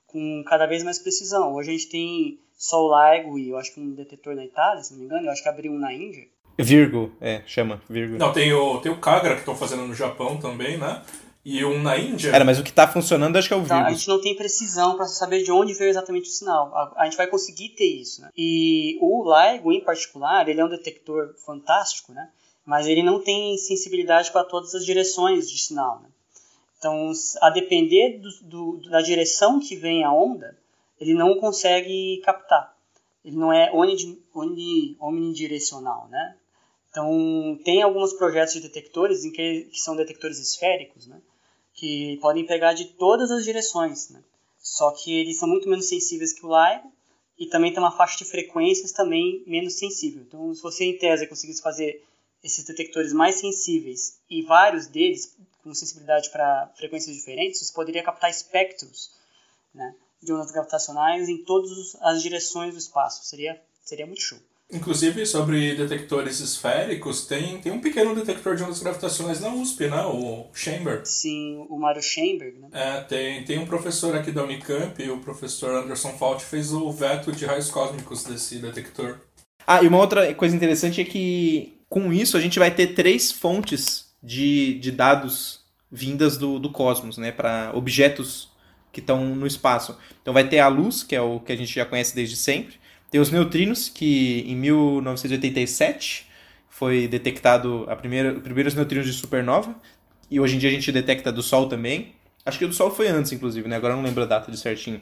Com cada vez mais precisão. Hoje a gente tem Sol Largo e eu acho que um detetor na Itália, se não me engano, eu acho que abriu um na Índia. Virgo, é, chama, Virgo. Não, tem o, tem o Kagra que estão fazendo no Japão também, né? E um na Índia. Era, mas o que está funcionando acho que é o Virgo. a gente não tem precisão para saber de onde veio exatamente o sinal. A, a, gente vai conseguir ter isso, né? E o LIGO, em particular, ele é um detector fantástico, né? Mas ele não tem sensibilidade para todas as direções de sinal, né? Então, a depender do, do, da direção que vem a onda, ele não consegue captar. Ele não é omnidirecional, né? Então, tem alguns projetos de detectores em que, que são detectores esféricos, né? Que podem pegar de todas as direções, né? Só que eles são muito menos sensíveis que o LIGO e também tem uma faixa de frequências também menos sensível. Então, se você, em tese, conseguisse fazer esses detectores mais sensíveis e vários deles com sensibilidade para frequências diferentes, você poderia captar espectros, né? De ondas gravitacionais em todas as direções do espaço. Seria, seria muito show. Inclusive, sobre detectores esféricos, tem, tem um pequeno detector de ondas gravitacionais na USP, né? O Chamber. Sim, o Mário Chamber, né? É, tem, tem um professor aqui da Unicamp, o professor Anderson Fault, fez o veto de raios cósmicos desse detector. Ah, e uma outra coisa interessante é que com isso a gente vai ter três fontes de, de dados vindas do, do cosmos, né? Para objetos que estão no espaço. Então vai ter a luz, que é o que a gente já conhece desde sempre. Tem os neutrinos, que em 1987 foi detectado a primeira, os primeiros neutrinos de supernova. E hoje em dia a gente detecta do Sol também. Acho que o do Sol foi antes, inclusive, né? Agora não lembro a data de certinho.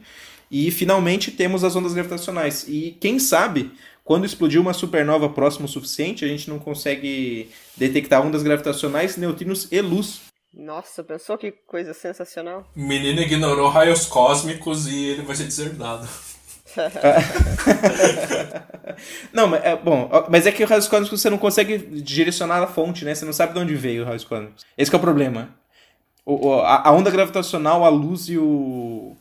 E finalmente temos as ondas gravitacionais. E quem sabe, quando explodir uma supernova próximo o suficiente, a gente não consegue detectar ondas gravitacionais, neutrinos e luz. Nossa, pensou que coisa sensacional? O menino ignorou raios cósmicos e ele vai ser deserdado. não, mas é, bom, mas é que o raios cósmicos você não consegue direcionar a fonte, né? Você não sabe de onde veio o raios cósmicos. Esse é o problema. O, a, a, onda gravitacional, a luz e o,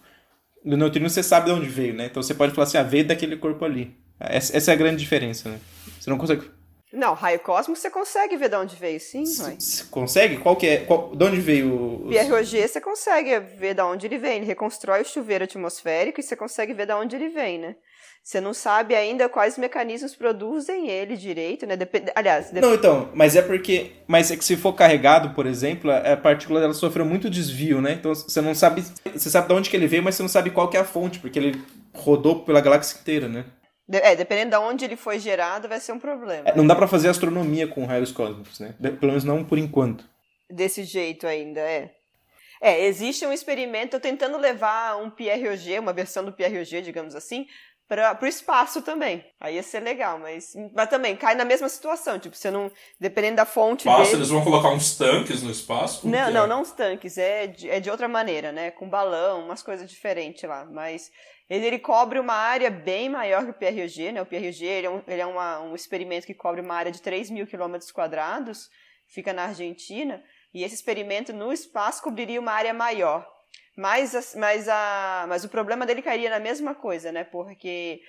o neutrino você sabe de onde veio, né? Então você pode falar assim, ah, veio daquele corpo ali. Essa, essa é a grande diferença, né? Você não consegue não, raio cósmico você consegue ver de onde veio, sim. Você consegue? Qual que é? Qual, de onde veio? Os... PROG você consegue ver de onde ele vem. Ele reconstrói o chuveiro atmosférico e você consegue ver de onde ele vem, né? Você não sabe ainda quais mecanismos produzem ele direito, né? Dep Aliás, dep... não, então, mas é porque, mas é que se for carregado, por exemplo, a partícula dela sofreu muito desvio, né? Então você não sabe, você sabe de onde que ele veio, mas você não sabe qual que é a fonte, porque ele rodou pela galáxia inteira, né? É, dependendo de onde ele foi gerado, vai ser um problema. É, não dá para fazer astronomia com raios cósmicos, né? Pelo menos não por enquanto. Desse jeito ainda, é. É, existe um experimento tentando levar um PROG, uma versão do PROG, digamos assim, para o espaço também. Aí ia ser legal, mas, mas também cai na mesma situação. Tipo, você não. Dependendo da fonte. Nossa, dele... eles vão colocar uns tanques no espaço? Não, não, é? não uns tanques. É de, é de outra maneira, né? Com balão, umas coisas diferentes lá. Mas ele, ele cobre uma área bem maior que o PRG, né? O PRG ele é, um, ele é uma, um experimento que cobre uma área de 3 mil quilômetros quadrados, fica na Argentina, e esse experimento no espaço cobriria uma área maior. Mas, mas, a, mas o problema dele cairia na mesma coisa, né? Porque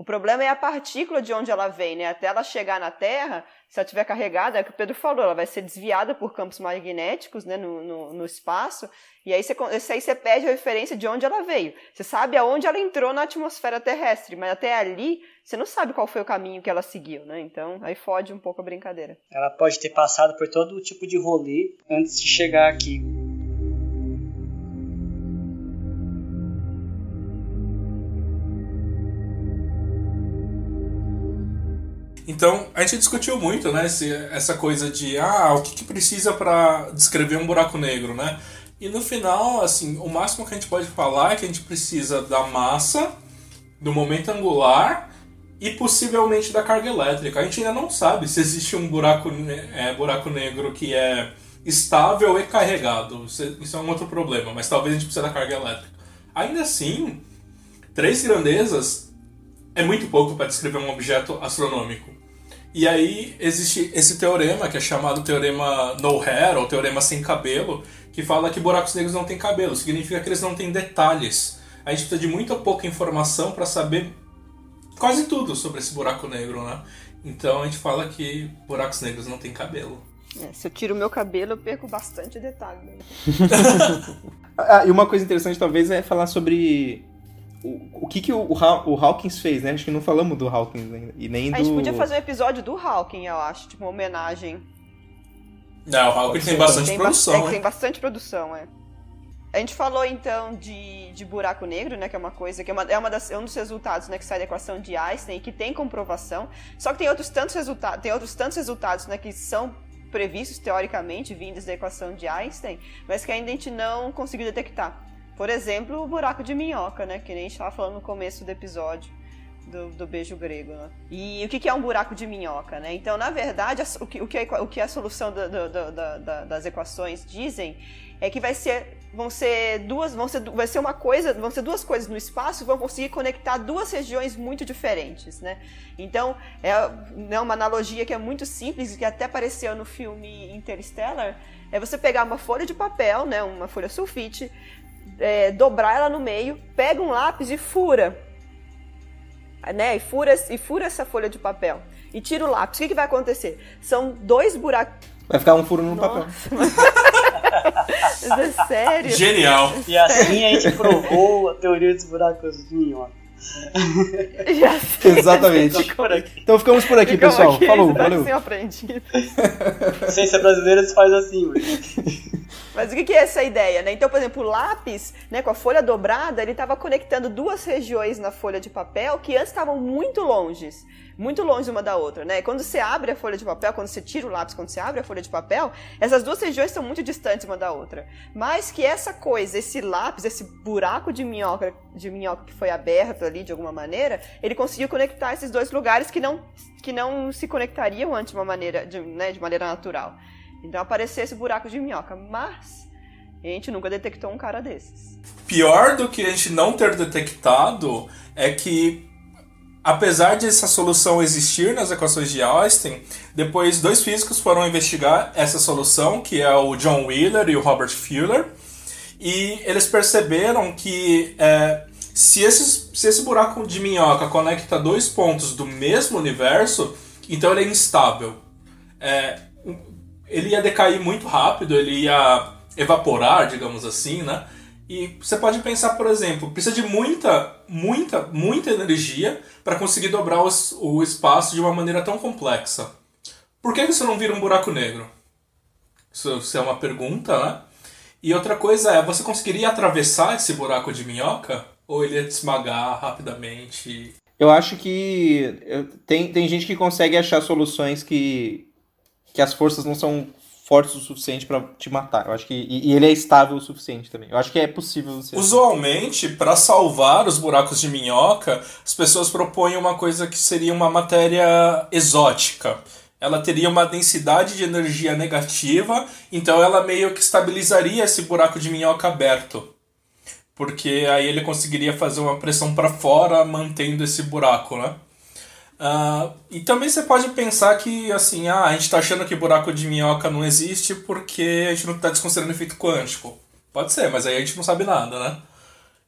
o problema é a partícula de onde ela vem, né? Até ela chegar na Terra, se ela estiver carregada, é o que o Pedro falou, ela vai ser desviada por campos magnéticos né, no, no, no espaço, e aí você, aí você perde a referência de onde ela veio. Você sabe aonde ela entrou na atmosfera terrestre, mas até ali você não sabe qual foi o caminho que ela seguiu, né? Então aí fode um pouco a brincadeira. Ela pode ter passado por todo tipo de rolê antes de chegar aqui. Então, a gente discutiu muito, né, essa coisa de, ah, o que, que precisa para descrever um buraco negro, né? E no final, assim, o máximo que a gente pode falar é que a gente precisa da massa, do momento angular e possivelmente da carga elétrica. A gente ainda não sabe se existe um buraco, é, buraco negro que é estável e carregado. Isso é um outro problema, mas talvez a gente precise da carga elétrica. Ainda assim, três grandezas é muito pouco para descrever um objeto astronômico. E aí existe esse teorema, que é chamado teorema no hair, ou teorema sem cabelo, que fala que buracos negros não têm cabelo, significa que eles não têm detalhes. A gente precisa de muita pouca informação para saber quase tudo sobre esse buraco negro, né? Então a gente fala que buracos negros não têm cabelo. É, se eu tiro o meu cabelo, eu perco bastante detalhe. Né? ah, e uma coisa interessante talvez é falar sobre o, o que, que o, o, o, Hawkins fez, né? Acho que não falamos do Hawkins ainda. E nem a do... gente podia fazer um episódio do Hawkins, eu acho, tipo uma homenagem. Não, o Hawkins tem bastante tem produção, ba é, Tem bastante produção, é. A gente falou então de, de buraco negro, né? Que é uma coisa que é, uma, é, uma das, é um dos resultados né, que sai da equação de Einstein e que tem comprovação. Só que tem outros tantos resultados, tem outros tantos resultados né, que são previstos teoricamente vindos da equação de Einstein, mas que ainda a gente não conseguiu detectar. Por exemplo, o buraco de minhoca, né? Que nem a gente estava falando no começo do episódio. Do, do, beijo grego. Né? E o que, que, é um buraco de minhoca? Né? Então, na verdade, o que, o que, a, o que a solução do, do, do, das equações dizem é que vai ser, vão ser duas, vão ser, vai ser uma coisa, vão ser duas coisas no espaço, vão conseguir conectar duas regiões muito diferentes, né? Então é né, uma analogia que é muito simples que até apareceu no filme Interstellar, é você pegar uma folha de papel, né, uma folha sulfite, é, dobrar ela no meio, pega um lápis e fura. né, e fura, e fura essa folha de papel e tira o lápis, o que, que vai acontecer? São dois buracos. Vai ficar um furo no papel. Mas é sério? Genial. E assim a gente provou a teoria dos buracos de minhoca. Já Exatamente. Então ficamos por aqui, Ficamos pessoal. aqui, Falou, valeu. Ciência brasileira se faz assim. Mas o que que é essa ideia, né? Então, por exemplo, o lápis, né, com a folha dobrada, ele estava conectando duas regiões na folha de papel que antes estavam muito longes, muito longe uma da outra, né? Quando você abre a folha de papel, quando você tira o lápis, quando você abre a folha de papel, essas duas regiões estão muito distantes uma da outra. Mas que essa coisa, esse lápis, esse buraco de minhoca, de minhoca que foi aberto ali de alguma maneira, ele conseguiu conectar esses dois lugares que não que não se conectariam antes de uma maneira, de, né, de maneira natural. Então apareceu esse buraco de minhoca, mas a gente nunca detectou um cara desses. Pior do que a gente não ter detectado é que, apesar de essa solução existir nas equações de Einstein, depois dois físicos foram investigar essa solução, que é o John Wheeler e o Robert Fuller, e eles perceberam que é, se, esses, se esse buraco de minhoca conecta dois pontos do mesmo universo, então ele é instável. É, ele ia decair muito rápido, ele ia evaporar, digamos assim, né? E você pode pensar, por exemplo, precisa de muita, muita, muita energia para conseguir dobrar os- o espaço de uma maneira tão complexa. Por que isso não vira um buraco negro? Isso, isso é uma pergunta, né? E outra coisa é, você conseguiria atravessar esse buraco de minhoca? Ou ele ia te esmagar rapidamente? Eu acho que tem, tem gente que consegue achar soluções que, que as forças não são fortes o suficiente pra te matar. Eu acho que e, e ele é estável o suficiente também. Eu acho que é possível você. Usualmente, para salvar os buracos de minhoca, as pessoas propõem uma coisa que seria uma matéria exótica. Ela teria uma densidade de energia negativa, então ela meio que estabilizaria esse buraco de minhoca aberto. Porque aí ele conseguiria fazer uma pressão para fora, mantendo esse buraco, né? Ah, e também você pode pensar que, assim, ah, a gente está achando que buraco de minhoca não existe porque a gente não está desconsiderando efeito quântico. Pode ser, mas aí a gente não sabe nada, né?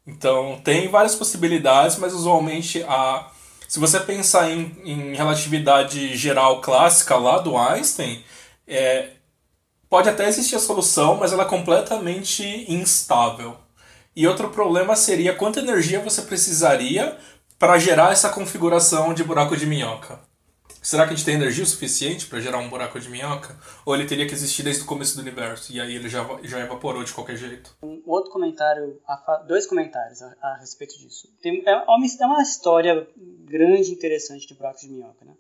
Então, tem várias possibilidades, mas usualmente a... se você pensar em, em relatividade geral clássica lá do Einstein, é, pode até existir a solução, mas ela é completamente instável. E outro problema seria quanta energia você precisaria para gerar essa configuração de buraco de minhoca. Será que a gente tem energia suficiente para gerar um buraco de minhoca? Ou ele teria que existir desde o começo do universo e aí ele já, já evaporou de qualquer jeito? Um outro comentário, dois comentários a, a respeito disso. Tem, é, uma, é uma história grande e interessante de buracos de minhoca, né?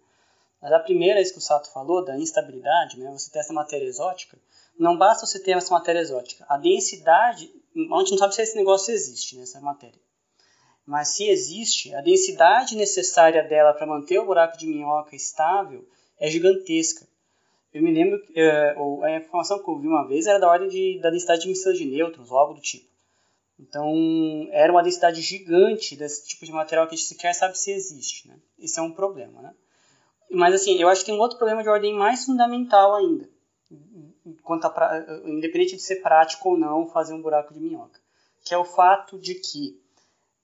Mas a primeira, isso que o Sato falou, da instabilidade, né? Você tem essa matéria exótica, não basta você ter essa matéria exótica. A densidade, a gente não sabe se esse negócio existe, né, essa matéria. Mas se existe, a densidade necessária dela para manter o buraco de minhoca estável é gigantesca. Eu me lembro que eh, o- a informação que eu vi uma vez era da ordem de, da densidade de emissão de nêutrons, ou algo do tipo. Então, era uma densidade gigante desse tipo de material que a gente sequer sabe se existe. Né? Isso é um problema. Né? Mas, assim, eu acho que tem um outro problema de ordem mais fundamental ainda. Quanto pra- independente de ser prático ou não fazer um buraco de minhoca. Que é o fato de que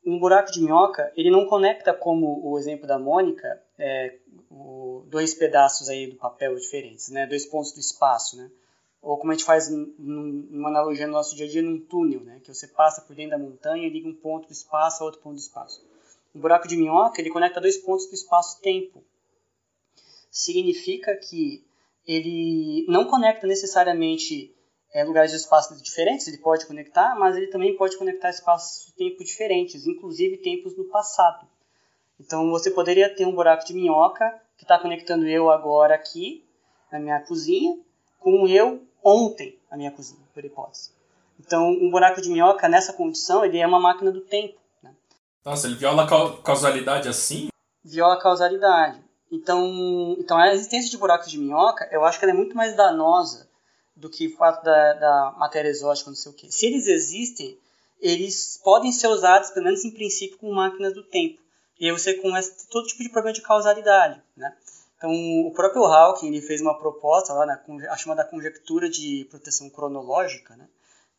um buraco de minhoca, ele não conecta como o exemplo da Mônica, é, o- dois pedaços aí do papel diferentes, né? Dois pontos do espaço, né? Ou como a gente faz num- numa analogia no nosso dia a dia num túnel, né? Que você passa por dentro da montanha e liga um ponto do espaço a outro ponto do espaço. Um buraco de minhoca, ele conecta dois pontos do espaço-tempo. Significa que ele não conecta necessariamente é, lugares de espaço diferentes, ele pode conectar, mas ele também pode conectar espaços-tempo diferentes, inclusive tempos no passado. Então você poderia ter um buraco de minhoca que está conectando eu agora aqui na minha cozinha com eu ontem na minha cozinha, por hipótese. Então um buraco de minhoca nessa condição ele é uma máquina do tempo, né? Nossa, ele viola a cau- causalidade assim? viola a causalidade. Então, então a existência de buracos de minhoca, eu acho que ela é muito mais danosa do que o fato da, da matéria exótica, não sei o quê. Se eles existem, eles podem ser usados, pelo menos em princípio, como máquinas do tempo. E aí você começa a ter todo tipo de problema de causalidade, né? Então, o próprio Hawking ele fez uma proposta lá, na, a chamada conjectura de proteção cronológica, né?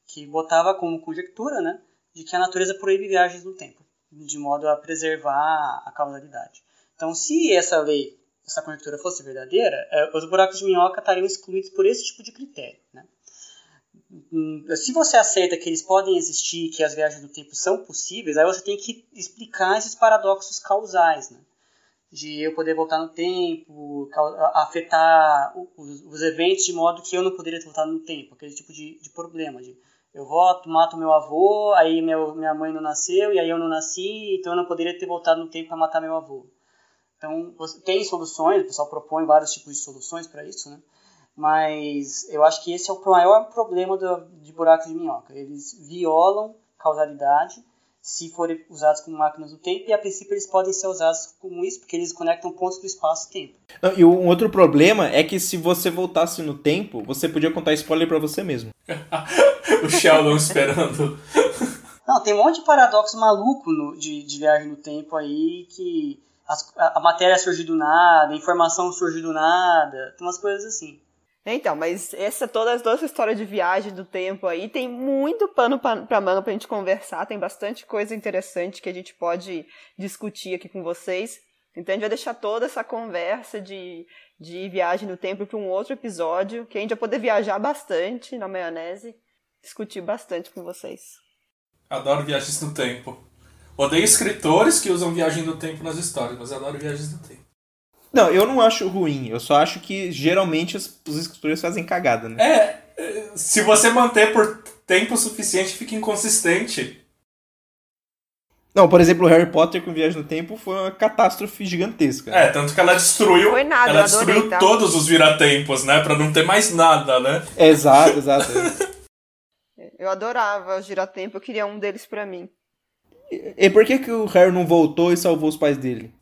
que botava como conjectura né? de que a natureza proíbe viagens no tempo. de modo a preservar a causalidade. Então, se essa lei, essa conjectura fosse verdadeira, é, os buracos de minhoca estariam excluídos por esse tipo de critério. Né? Hum, se você aceita que eles podem existir, que as viagens do tempo são possíveis, aí você tem que explicar esses paradoxos causais, né? de eu poder voltar no tempo, afetar os, os, eventos de modo que eu não poderia ter voltado no tempo, aquele tipo de, de problema, de eu voto, mato meu avô, aí meu, minha mãe não nasceu, e aí eu não nasci, então eu não poderia ter voltado no tempo para matar meu avô. Então, tem soluções, o pessoal propõe vários tipos de soluções para isso, né? Mas eu acho que esse é o maior problema do, de buracos de minhoca. Eles violam causalidade se forem usados como máquinas do tempo, e a princípio eles podem ser usados como isso, porque eles conectam pontos do espaço-tempo. E um outro problema é que se você voltasse no tempo, você podia contar spoiler para você mesmo. o Sheldon esperando. Não, tem um monte de paradoxo maluco no, de, de viagem no tempo aí que as, a, a, matéria surge do nada, a informação surge do nada, tem umas coisas assim. Então, mas essa toda, toda essa história de viagem do tempo aí tem muito pano pra, pra manga pra gente conversar, tem bastante coisa interessante que a gente pode discutir aqui com vocês. Então a gente vai deixar toda essa conversa de, de viagem no tempo para um outro episódio, que a gente vai poder viajar bastante na maionese, discutir bastante com vocês. Adoro viagens no tempo. Odeio escritores que usam viagem no tempo nas histórias, mas adoro viagens no tempo. Não, eu não acho ruim. Eu só acho que geralmente os, os escritores fazem cagada, né? É, se você manter por tempo suficiente, fica inconsistente. Não, por exemplo, Harry Potter com Viagem no Tempo foi uma catástrofe gigantesca. É, tanto que ela destruiu. Foi nada, ela destruiu adorei, tá? todos os viratempos, né? Pra não ter mais nada, né? Exato, exato. eu adorava o giratempo, eu queria um deles pra mim. E, por que, que o Harry não voltou e salvou os pais dele?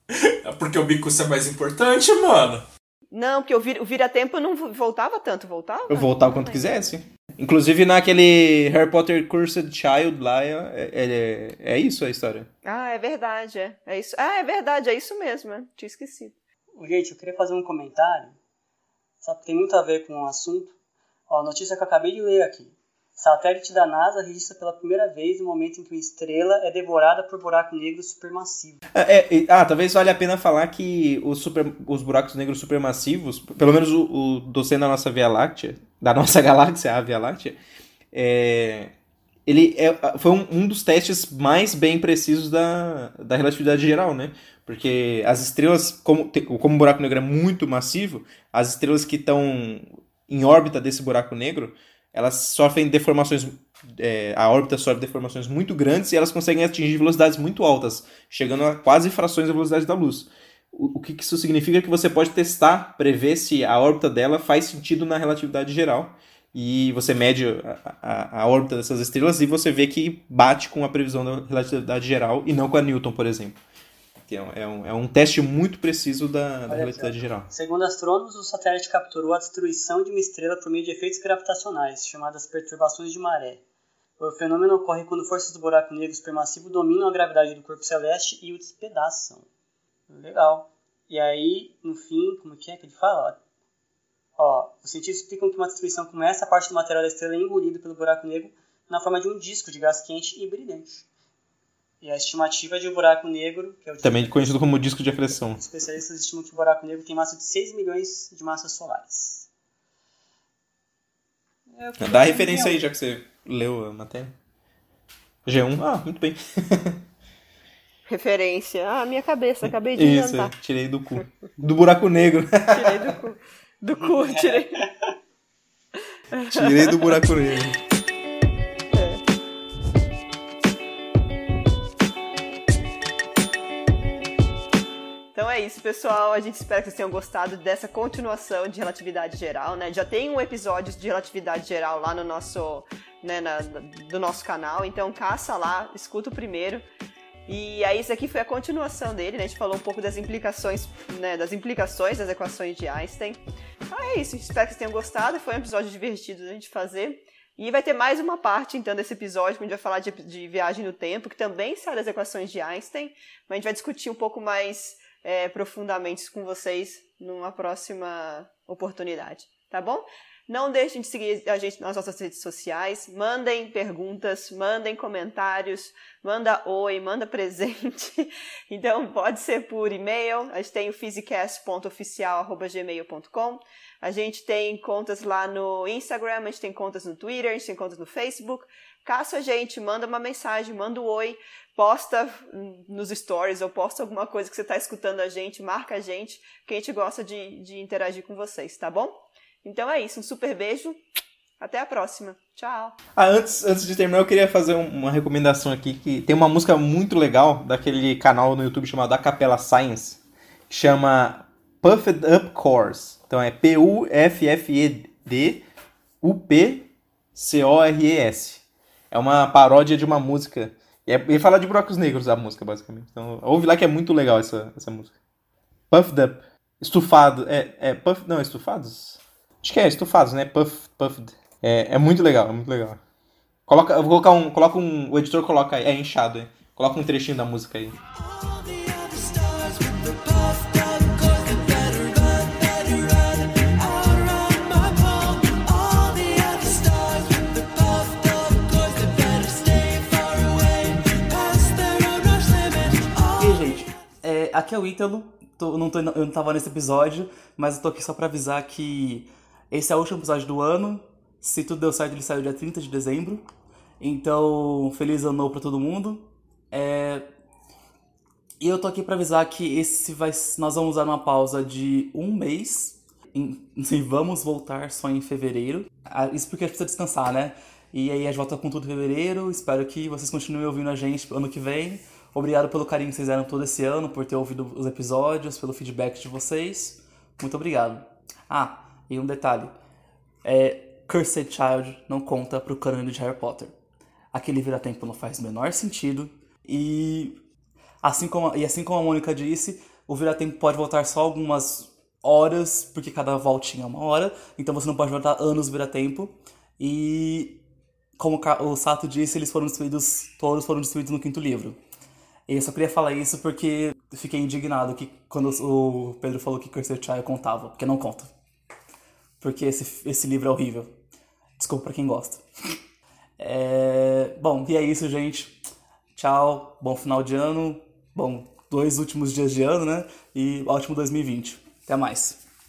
É porque o Bicus é mais importante, mano. Não, porque o, vir, o vira-tempo não voltava tanto, voltava? Eu voltava quanto quisesse. Inclusive naquele Harry Potter Cursed Child lá, é, é, é isso a história. Ah, é verdade, é. é isso. Ah, é verdade, é isso mesmo, é. tinha esquecido. Gente, eu queria fazer um comentário, que tem muito a ver com o assunto. Ó, a notícia que eu acabei de ler aqui. Satélite da NASA registra pela primeira vez o momento em que uma estrela é devorada por buraco negro supermassivo. É, é, ah, talvez valha a pena falar que os, super, os buracos negros supermassivos, pelo menos o, o do da nossa Via Láctea, da nossa galáxia, a Via Láctea, é, ele é, foi um, um, dos testes mais bem precisos da, da relatividade geral, né? Porque as estrelas, como, como o buraco negro é muito massivo, as estrelas que estão em órbita desse buraco negro elas sofrem deformações, é, a órbita sofre deformações muito grandes e elas conseguem atingir velocidades muito altas, chegando a quase frações da velocidade da luz. O, o que isso significa é que você pode testar, prever se a órbita dela faz sentido na relatividade geral. E você mede a, a, a órbita dessas estrelas e você vê que bate com a previsão da relatividade geral e não com a Newton, por exemplo. Então, é um, é um teste muito preciso da, da relatividade geral. Segundo astrônomos, o satélite capturou a destruição de uma estrela por meio de efeitos gravitacionais, chamadas perturbações de maré. O fenômeno ocorre quando forças do buraco negro supermassivo dominam a gravidade do corpo celeste e o despedaçam. Legal. E aí, no fim, como que é que ele fala? Ó, os cientistas explicam que uma destruição como essa, a parte do material da estrela é engolida pelo buraco negro na forma de um disco de gás quente e brilhante. E a estimativa de um buraco negro, que é o também conhecido como disco de acreção. Especialistas estimam que o buraco negro tem massa de 6 milhões de massas solares. É, Dá a referência aí, já que você leu a matéria. G1, ah, muito bem. Referência. Ah, minha cabeça, acabei de Isso, inventar. tirei do cu. Do buraco negro. tirei do cu. Do cu, tirei. tirei do buraco negro. Isso, pessoal. A gente espera que vocês tenham gostado dessa continuação de relatividade geral, né? Já tem um episódio de relatividade geral lá no nosso, né, na, do nosso canal, então caça lá, escuta o primeiro. E aí isso aqui foi a continuação dele, né? A gente falou um pouco das implicações, né, das implicações das equações de Einstein. Então é isso, espero que vocês tenham gostado. Foi um episódio divertido da gente fazer. E vai ter mais uma parte, então, desse episódio, que a gente vai falar de, de viagem no tempo, que também sai das equações de Einstein, mas a gente vai discutir um pouco mais é, profundamente com vocês numa próxima oportunidade, tá bom? Não deixem de seguir a gente nas nossas redes sociais. Mandem perguntas, mandem comentários, manda oi, manda presente. Então pode ser por e-mail. A gente tem o physicast.oficial.gmail.com. A gente tem contas lá no Instagram, a gente tem contas no Twitter, a gente tem contas no Facebook. Caça a gente, manda uma mensagem, manda um oi, posta nos stories ou posta alguma coisa que você está escutando a gente, marca a gente, que a gente gosta de, de interagir com vocês, tá bom? Então é isso, um super beijo. Até a próxima. Tchau. Ah, antes, antes de terminar, eu queria fazer uma recomendação aqui que tem uma música muito legal daquele canal no YouTube chamado A Capela Science, que chama Puffed Up Cores. Então é P U F F E D U P C O R E S. É uma paródia de uma música. E, é, e fala de buracos negros a música, basicamente. Então, ouve lá que é muito legal essa, essa música. Puffed Up. Estufado. É, é puff, não, estufados? Acho que é estufados, né? Puff, puffed. É, é muito legal, é muito legal. Coloca, eu vou colocar um, coloca um, o editor coloca aí, é inchado, é. Coloca um trechinho da música aí. Aqui é o Ítalo, tô, não tô, eu não tava nesse episódio, mas eu tô aqui só pra avisar que esse é o último episódio do ano. Se tudo deu certo, ele saiu dia 30 de dezembro. Então, feliz ano novo pra todo mundo. É... E eu tô aqui pra avisar que esse vai, nós vamos dar uma pausa de um mês. E vamos voltar só em fevereiro. Ah, isso porque a gente precisa descansar, né? E aí a gente volta com tudo em fevereiro. Espero que vocês continuem ouvindo a gente ano que vem. Obrigado pelo carinho que vocês deram todo esse ano, por ter ouvido os episódios, pelo feedback de vocês. Muito obrigado. Ah, e um detalhe. É, Cursed Child não conta pro cânone de Harry Potter. Aquele vira-tempo não faz o menor sentido. E assim como, e assim como a Mônica disse, o vira-tempo pode voltar só algumas horas, porque cada voltinha é uma hora. Então você não pode voltar anos vira-tempo. E como o Sato disse, eles foram destruídos, todos foram destruídos no quinto livro. E eu só queria falar isso porque fiquei indignado que quando o Pedro falou que Cursed Child contava, porque não conta. Porque esse, esse livro é horrível. Desculpa pra quem gosta. É... Bom, e é isso, gente. Tchau, bom final de ano. Bom, dois últimos dias de ano, né? E ótimo 2020. Até mais.